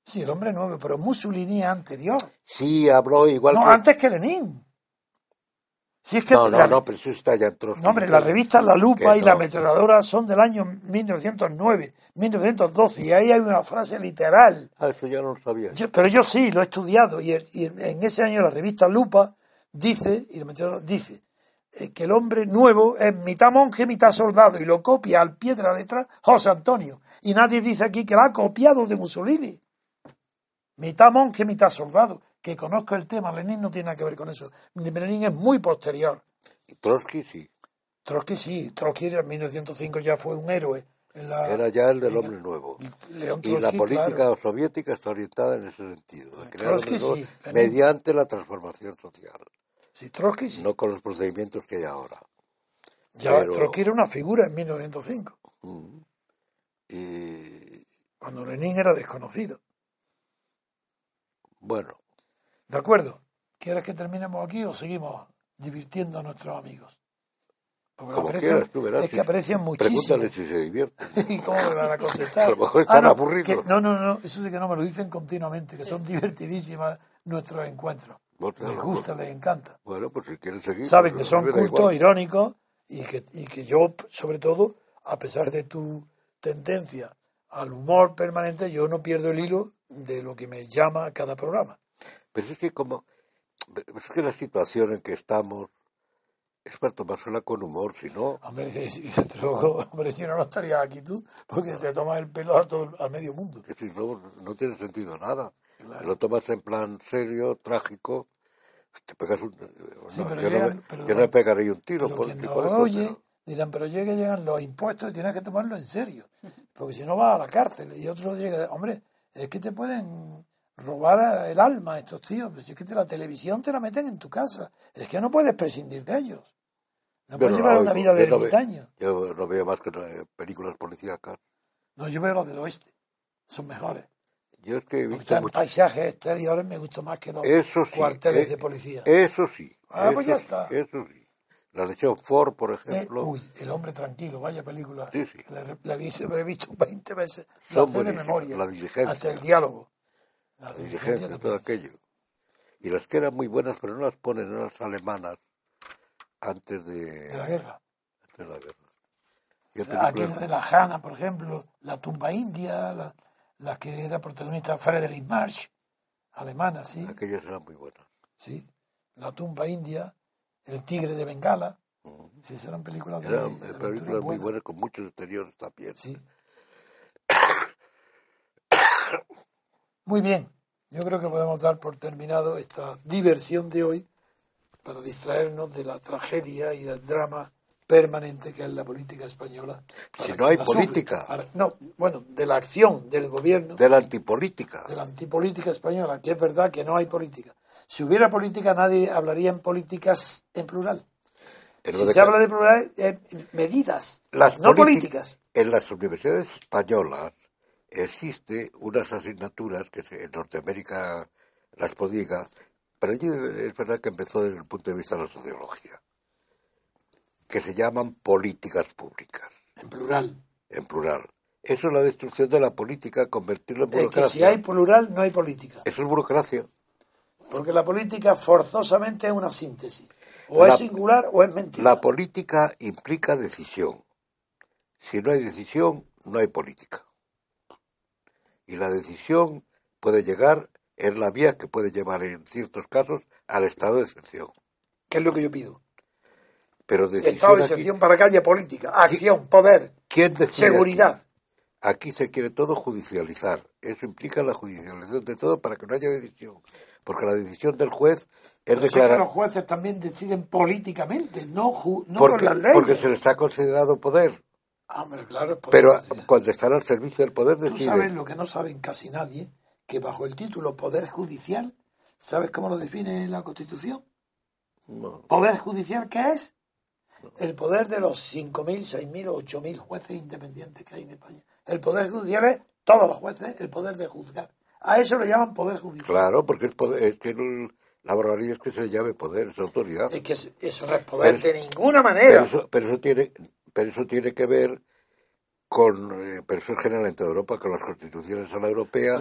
sí, el hombre nuevo, pero Mussolini anterior. Sí, habló igual No, que... antes que Lenin. Si es que no, no, la- no, pero eso está ya no, hombre, la revista La Lupa y La no. Ametralladora son del año 1909, 1912, y ahí hay una frase literal. Ah, eso ya no lo sabía. Yo- pero yo sí, lo he estudiado, y, en ese año la revista Lupa dice, y la dice, eh, que el hombre nuevo es mitad monje, mitad soldado, y lo copia al pie de la letra José Antonio. Y nadie dice aquí que la ha copiado de Mussolini. Mitad monje, mitad soldado. Que conozco el tema, Lenin no tiene nada que ver con eso. Lenin es muy posterior. Y Trotsky sí. Trotsky sí, Trotsky en 1905 ya fue un héroe. la- Era ya el del hombre nuevo. León Y la Trotsky, política claro. soviética está orientada en ese sentido, crear Trotsky sí, mediante la transformación social, Sí, Trotsky sí. no con los procedimientos que hay ahora. ya, pero- Trotsky era una figura en 1905, Y cuando Lenin era desconocido. bueno, ¿De acuerdo? ¿Quieres que terminemos aquí o seguimos divirtiendo a nuestros amigos? Porque como aprecian- quieras, tú verás. es que aprecian muchísimo. Pregúntale si se divierte. [LAUGHS] ¿Y cómo me van a contestar? [LAUGHS] A lo mejor están no, aburridos. que- no, no, no, eso sí que no me lo dicen continuamente, que son divertidísimas nuestros encuentros. Bueno, Les bueno, gusta, les encanta. Bueno, pues si quieres seguir. Saben pues, que son cultos, irónicos, y que, y que yo, sobre todo, a pesar de tu tendencia al humor permanente, yo no pierdo el hilo de lo que me llama cada programa. Pero es que como... Es que la situación en que estamos es para tomársela con humor, si no... Hombre, [LAUGHS] si, hombre, si no, no estarías aquí tú, porque te tomas el pelo a todo, al medio mundo. que si no, no tiene sentido nada. Lo tomas en plan serio, trágico, te pegas un... Sí, no, pero yo, llegan- no, me- pero yo no- no me pegaría un tiro Pero por, quien no oye, dirán, pero llega, llegan los impuestos y tienes que tomarlo en serio. Porque si no vas a la cárcel. Y otro llega, hombre, es que te pueden robar el alma estos tíos. Pues es que te- la televisión te la meten en tu casa. Es que no puedes prescindir de ellos. No puedes llevar una vida de yo no ermitaño. Yo no veo más que películas policíacas. No, yo veo los del oeste. Son mejores. Yo es que he visto mucho... paisajes exteriores me gustan más que los Eso sí. cuarteles eh, de policía. Eso sí. Ah, eso pues ya sí, está. Eso sí. La lección Ford, por Eh, ejemplo. uy, El hombre tranquilo, vaya película. Sí, sí. La, la he visto 20 veces. La de memoria. La diligencia. Hasta el diálogo. La diligencia, todo aquello. Y las que eran muy buenas, pero no las ponen, no las alemanas antes de, la guerra. antes de la guerra. Películas- de la Hanna, por ejemplo, La tumba india, la, la que era protagonista Friedrich Marsch, alemana, sí, aquellas eran muy buenas. sí. La tumba india, El tigre de Bengala. Sí, esas eran películas de, Eran eh, películas muy buenas. buenas con muchos exteriores también. Sí. Muy bien. Yo creo que podemos dar por terminado esta diversión de hoy para distraernos de la tragedia y del drama permanente que es la política española. Si no hay política. Para- no, bueno, de la acción del gobierno, De la antipolítica. de la antipolítica española, que es verdad que no hay política. Si hubiera política, nadie hablaría en políticas en plural. En Si se que- habla de plural, es medidas, las no polític- políticas. En las universidades españolas existe unas asignaturas que en Norteamérica las prodiga, pero allí es verdad que empezó desde el punto de vista de la sociología, que se llaman políticas públicas, En plural. en plural. Eso es la destrucción de la política, convertirlo en Es que burocracia. si hay plural, no hay política. Eso es burocracia. Porque la política forzosamente es una síntesis. O La- es singular o es mentira. La política implica decisión. Si no hay decisión, no hay política. Y la decisión puede llegar, es la vía que puede llevar en ciertos casos al estado de excepción. que es lo que yo pido. Pero Estado decisión de aquí- excepción para que haya política, acción, poder, ¿quién decide seguridad. aquí? Aquí se quiere todo judicializar. Eso implica la judicialización de todo para que no haya decisión. Porque la decisión del juez es Pero si es que declarar. los jueces también deciden políticamente, no, ju- no porque, con las leyes. porque se les ha considerado poder. Hombre, claro, es poder. Pero cuando están al servicio del poder Tú sabes lo que no saben casi nadie, que bajo el título Poder Judicial, ¿sabes cómo lo define la Constitución? No. ¿Poder Judicial qué es? El poder de los 5.000, 6.000 o 8.000 jueces independientes que hay en España. El Poder Judicial es todos los jueces, el poder de juzgar. A eso le llaman Poder Judicial. Claro, porque es, poder, es que el- la barbaridad es que se llame poder, es autoridad. Es que es- eso no es poder Pero- de ninguna Pero manera. eso, pero eso tiene, pero eso tiene que ver con, eh, pero eso es general en toda Europa, con las constituciones a la europea,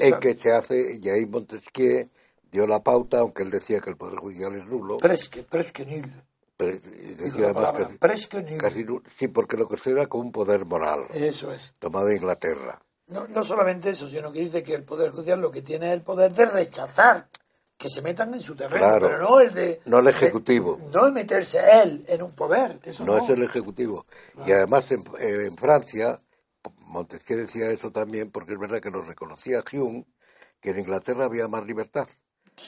en que se hace, Jaime Montesquieu dio la pauta, aunque él decía que el poder judicial es nulo, Presque, presque nul. pero Dice decía además casi, presque nul. casi sí, porque lo considera como un poder moral, Eso es. tomado de Inglaterra. No, no solamente eso, sino que dice que el Poder Judicial lo que tiene es el poder de rechazar que se metan en su terreno, Claro. pero no el de... No el ejecutivo. de- no es meterse él en un poder, eso no no. es el ejecutivo. Y además en, eh, en Francia, Montesquieu decía eso también porque es verdad que lo reconocía Hume, que en Inglaterra había más libertad,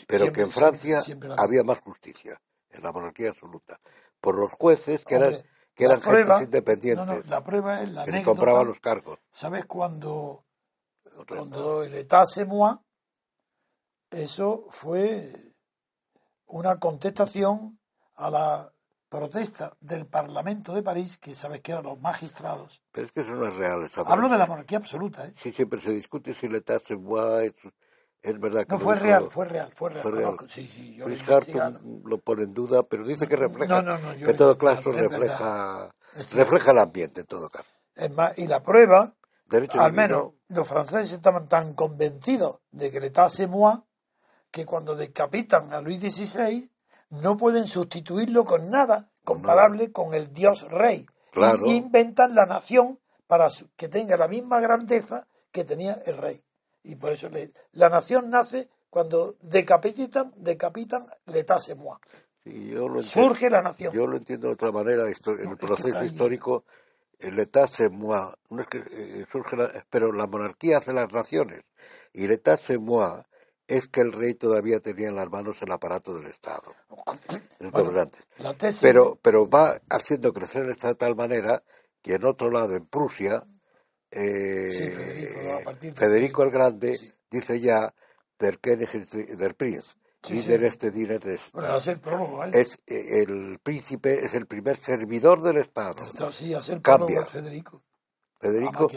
pero Siempre, que en Francia siempre, siempre la- había más justicia, en la monarquía absoluta, por los jueces que eran, que eran prueba- gentes independientes, no, no, la prueba es la que anécdota. compraban los cargos. ¿Sabes cuando, cuando el État moi? Eso fue una contestación a la protesta del Parlamento de París, que sabes que eran los magistrados. Pero es que eso no es real. esa Hablo de la monarquía. absoluta, ¿eh? Sí, siempre se discute si le se moi, es, es verdad que No, fue real, fue real, fue real. fue real. Sí, sí, yo Harton investigado. lo pone en duda, pero dice que refleja, No, no, no, yo en todo caso refleja, refleja el ambiente en todo caso. Es más, y la prueba, Derecho al divino, menos los franceses estaban tan convencidos de que c'est moi, que cuando decapitan a Luis XVI, no pueden sustituirlo con nada comparable con el dios rey. Claro. Y inventan la nación para que tenga la misma grandeza que tenía el rey. Y por eso le- la nación nace cuando decapitan, decapitan l'État c'est moi. Sí, yo lo entiendo, Surge la nación. yo lo entiendo de otra manera, en el proceso histórico, el État c'est moi, no es que eh, surge la- pero la monarquía hace las naciones, y el État c'est moi es que el rey todavía tenía en las manos el aparato del Estado. Bueno, tesis Pero, pero va haciendo crecer esta de tal manera que en otro lado, en Prusia, eh, Sí, Federico, de- el Grande Sí. dice ya del del Prince, Sí, y del este bueno, hacer prólogo, ¿vale? es eh, el príncipe es el primer servidor del Estado, Esto sí, hacer Cambia. Federico. Federico.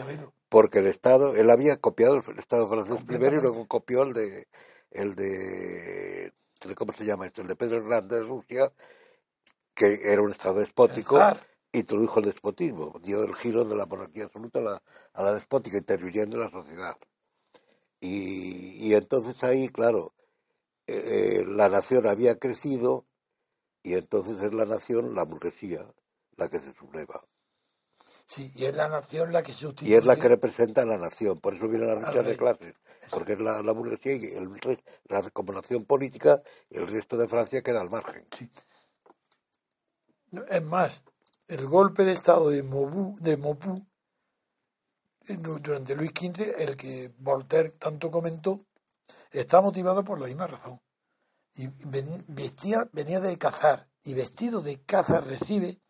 Porque el Estado, él había copiado el Estado francés primero y luego copió el de, el de, ¿cómo se llama este? El de Pedro el Grande de Rusia, que era un Estado despótico, introdujo el despotismo, dio el giro de la monarquía absoluta a la, a la despótica, interviniendo en la sociedad. Y, y entonces ahí, claro, eh, la nación había crecido y entonces es la nación, la burguesía, la que se subleva. Sí, y es la nación la que sustituye. Y es la que representa a la nación, por eso viene la lucha de clases, porque es la, la burguesía y el, la, como nación política, el resto de Francia queda al margen. Sí. Es más, el golpe de Estado de Maubourg, de en- durante Luis XV, el que Voltaire tanto comentó, está motivado por la misma razón. Y ven- vestía, venía de cazar, y vestido de caza recibe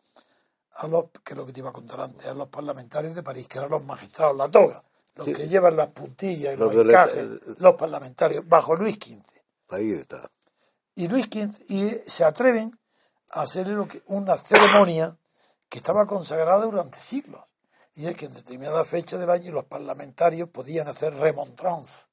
a los, que es lo que te iba a contar antes, a los parlamentarios de París, que eran los magistrados, la toga, los Sí. que llevan las puntillas y Los los, encajes, los parlamentarios, bajo Luis XV. Ahí está. y Luis XV y se atreven a lo que, una ceremonia que estaba consagrada durante siglos. Y es que en determinada fecha del año los parlamentarios podían hacer remontrance,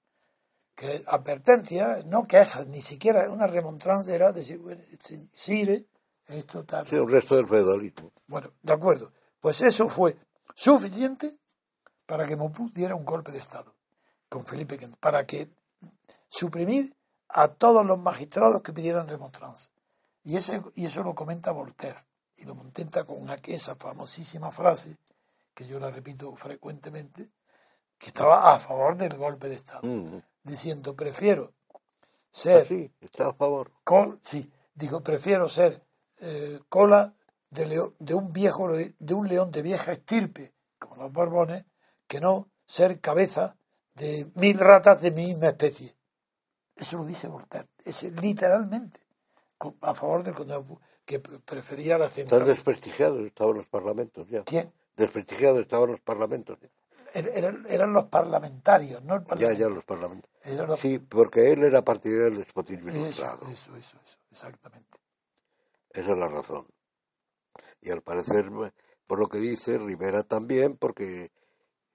que advertencia, no quejas, ni siquiera una remontrance era decir, bueno, si- sire, esto tal. Sí, el resto del feudalismo. Bueno, de acuerdo. Pues eso fue suficiente para que Mopú diera un golpe de Estado con Felipe V, para que suprimir a todos los magistrados que pidieran remonstrance. Y, ese, y eso lo comenta Voltaire, y lo contenta con esa famosísima frase, que yo la repito frecuentemente, que estaba a favor del golpe de Estado, Mm. diciendo, prefiero ser Ah, sí, está a favor. col, sí, digo, prefiero ser eh, cola de, leo- de un viejo de un león de vieja estirpe, como los Borbones, que no ser cabeza de mil ratas de mi misma especie. Eso lo dice Voltaire, es literalmente a favor del que prefería la central. Están desprestigiados estaban los parlamentos ya. ¿Quién? Desprestigiados estaban los parlamentos ya. Er, eran, eran los parlamentarios, no el Ya, ya, los parlamentarios. Sí, porque él era partidario del despotismo eso, eso, eso, eso, exactamente. Esa es la razón. Y al parecer, por lo que dice, Rivera también, porque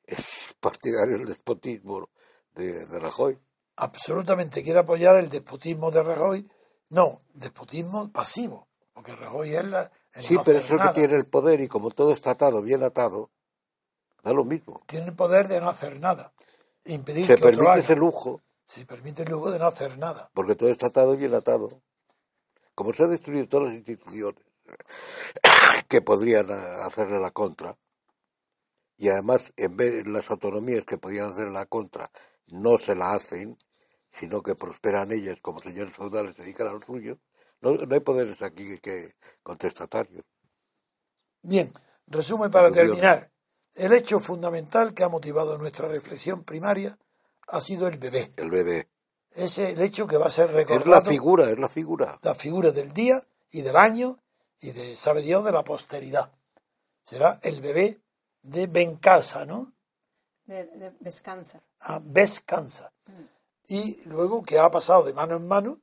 es [LAUGHS] partidario del despotismo de, Rajoy. Absolutamente quiere apoyar el despotismo de Rajoy. No, despotismo pasivo, porque Rajoy es la. Sí, pero es el que tiene el poder y como todo está atado, bien atado, da lo mismo. Tiene el poder de no hacer nada. Impedir Se permite ese lujo. Se permite el lujo de no hacer nada. Porque todo está atado, bien atado. Como se han destruido todas las instituciones [COUGHS] que podrían hacerle la contra, y además en vez de las autonomías que podían hacer la contra no se la hacen, sino que prosperan ellas como señores feudales se dedican a lo suyo, no, hay poderes aquí que contestatarios. Bien, resumen para terminar. El hecho fundamental que ha motivado nuestra reflexión primaria ha sido el bebé. El bebé. Es el hecho que va a ser recordado. Es la figura, es la figura. La figura del día y del año y de, sabe Dios, de la posteridad. Será el bebé de Bencasa, ¿no? De, de Vescanza. Ah, Vescanza. Mm. Y luego que ha pasado de mano en mano,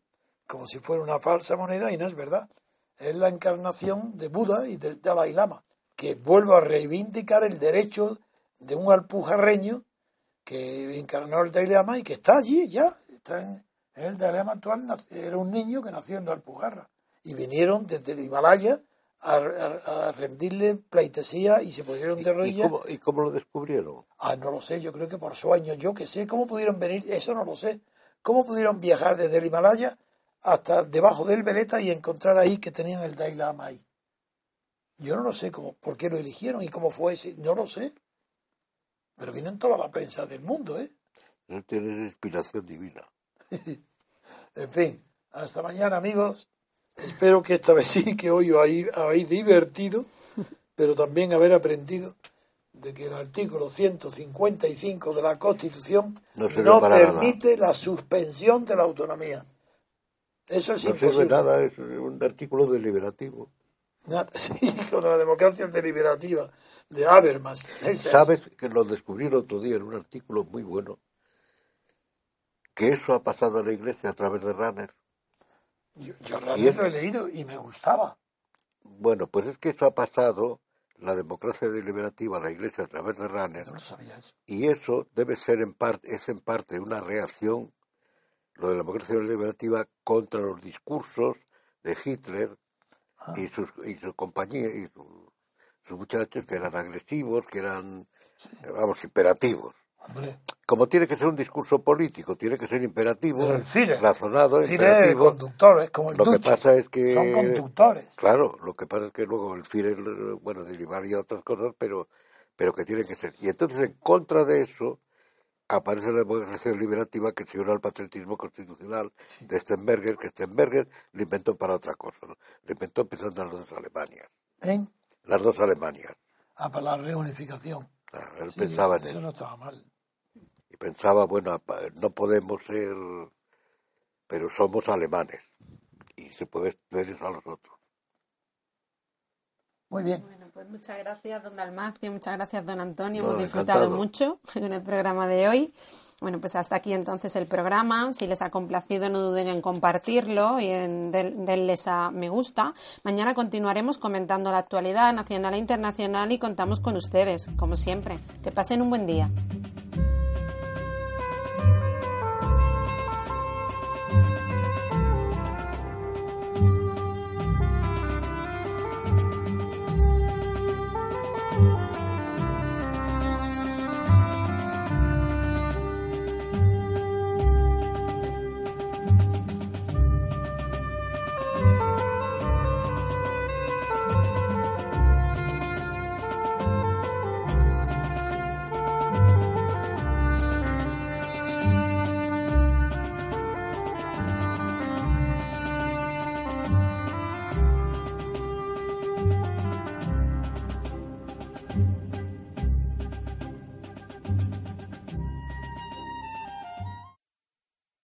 como si fuera una falsa moneda, y no es verdad. Es la encarnación de Buda y del Dalai Lama, que vuelve a reivindicar el derecho de un alpujarreño que encarnó el Dalai Lama y que está allí ya. Está en, el Dalai Lama actual era un niño que nació en la Alpujarra. Y vinieron desde el Himalaya a, rendirle pleitesía y se pusieron de rodillas. ¿Y cómo, lo descubrieron? Ah, no lo sé, yo creo que por sueños, yo que sé, ¿cómo pudieron venir? Eso no lo sé. ¿Cómo pudieron viajar desde el Himalaya hasta debajo del Veleta y encontrar ahí que tenían el Dalai Lama ahí? Yo no lo sé cómo, por qué lo eligieron y cómo fue ese, no lo sé. Pero vienen toda la prensa del mundo, ¿eh? No tienes inspiración divina. [LAUGHS] en fin, hasta mañana, amigos. Espero que esta vez [LAUGHS] sí, que hoy os habéis divertido, pero también haber aprendido de que el artículo 155 de la Constitución no, permite la suspensión de la autonomía. Eso es no imposible. nada, es un artículo deliberativo. [LAUGHS] sí, con la democracia deliberativa de Habermas. ¿Sabes que lo descubrí el otro día en un artículo muy bueno? Que eso ha pasado a la Iglesia a través de Runner. Yo, realmente lo he leído y me gustaba. Bueno, pues es que eso ha pasado, la democracia deliberativa, la Iglesia a través de Runner. No sabía eso. Y eso debe ser en parte, es en parte una reacción, lo de la democracia deliberativa, contra los discursos de Hitler ah. y sus y sus compañía y sus, muchachos que eran agresivos, que eran, vamos, imperativos. Como tiene que ser un discurso político, tiene que ser imperativo, razonado, el imperativo. conductor, como el Lo que pasa es que son conductores. Claro, lo que pasa es que luego el Führer, bueno, derivaría otras cosas, pero pero que tiene que ser. Y entonces en contra de eso aparece la democracia liberativa que se une al patriotismo constitucional de Stenberger, que Stenberger lo inventó para otra cosa, ¿no? lo inventó pensando en las dos Alemanias. ¿En? Las dos Alemanias. Ah, para la reunificación. él pensaba en eso. Eso no estaba mal pensaba, bueno, no podemos ser, pero somos alemanes y se puede ver a los otros. Muy bien. Bueno, pues muchas gracias, don Dalmacio, muchas gracias, don Antonio. Hemos disfrutado mucho [LAUGHS] en el programa de hoy. Bueno, pues hasta aquí entonces el programa. Si les ha complacido, no duden en compartirlo y en darles a me gusta. Mañana continuaremos comentando la actualidad nacional e internacional y contamos con ustedes, como siempre. Que pasen un buen día.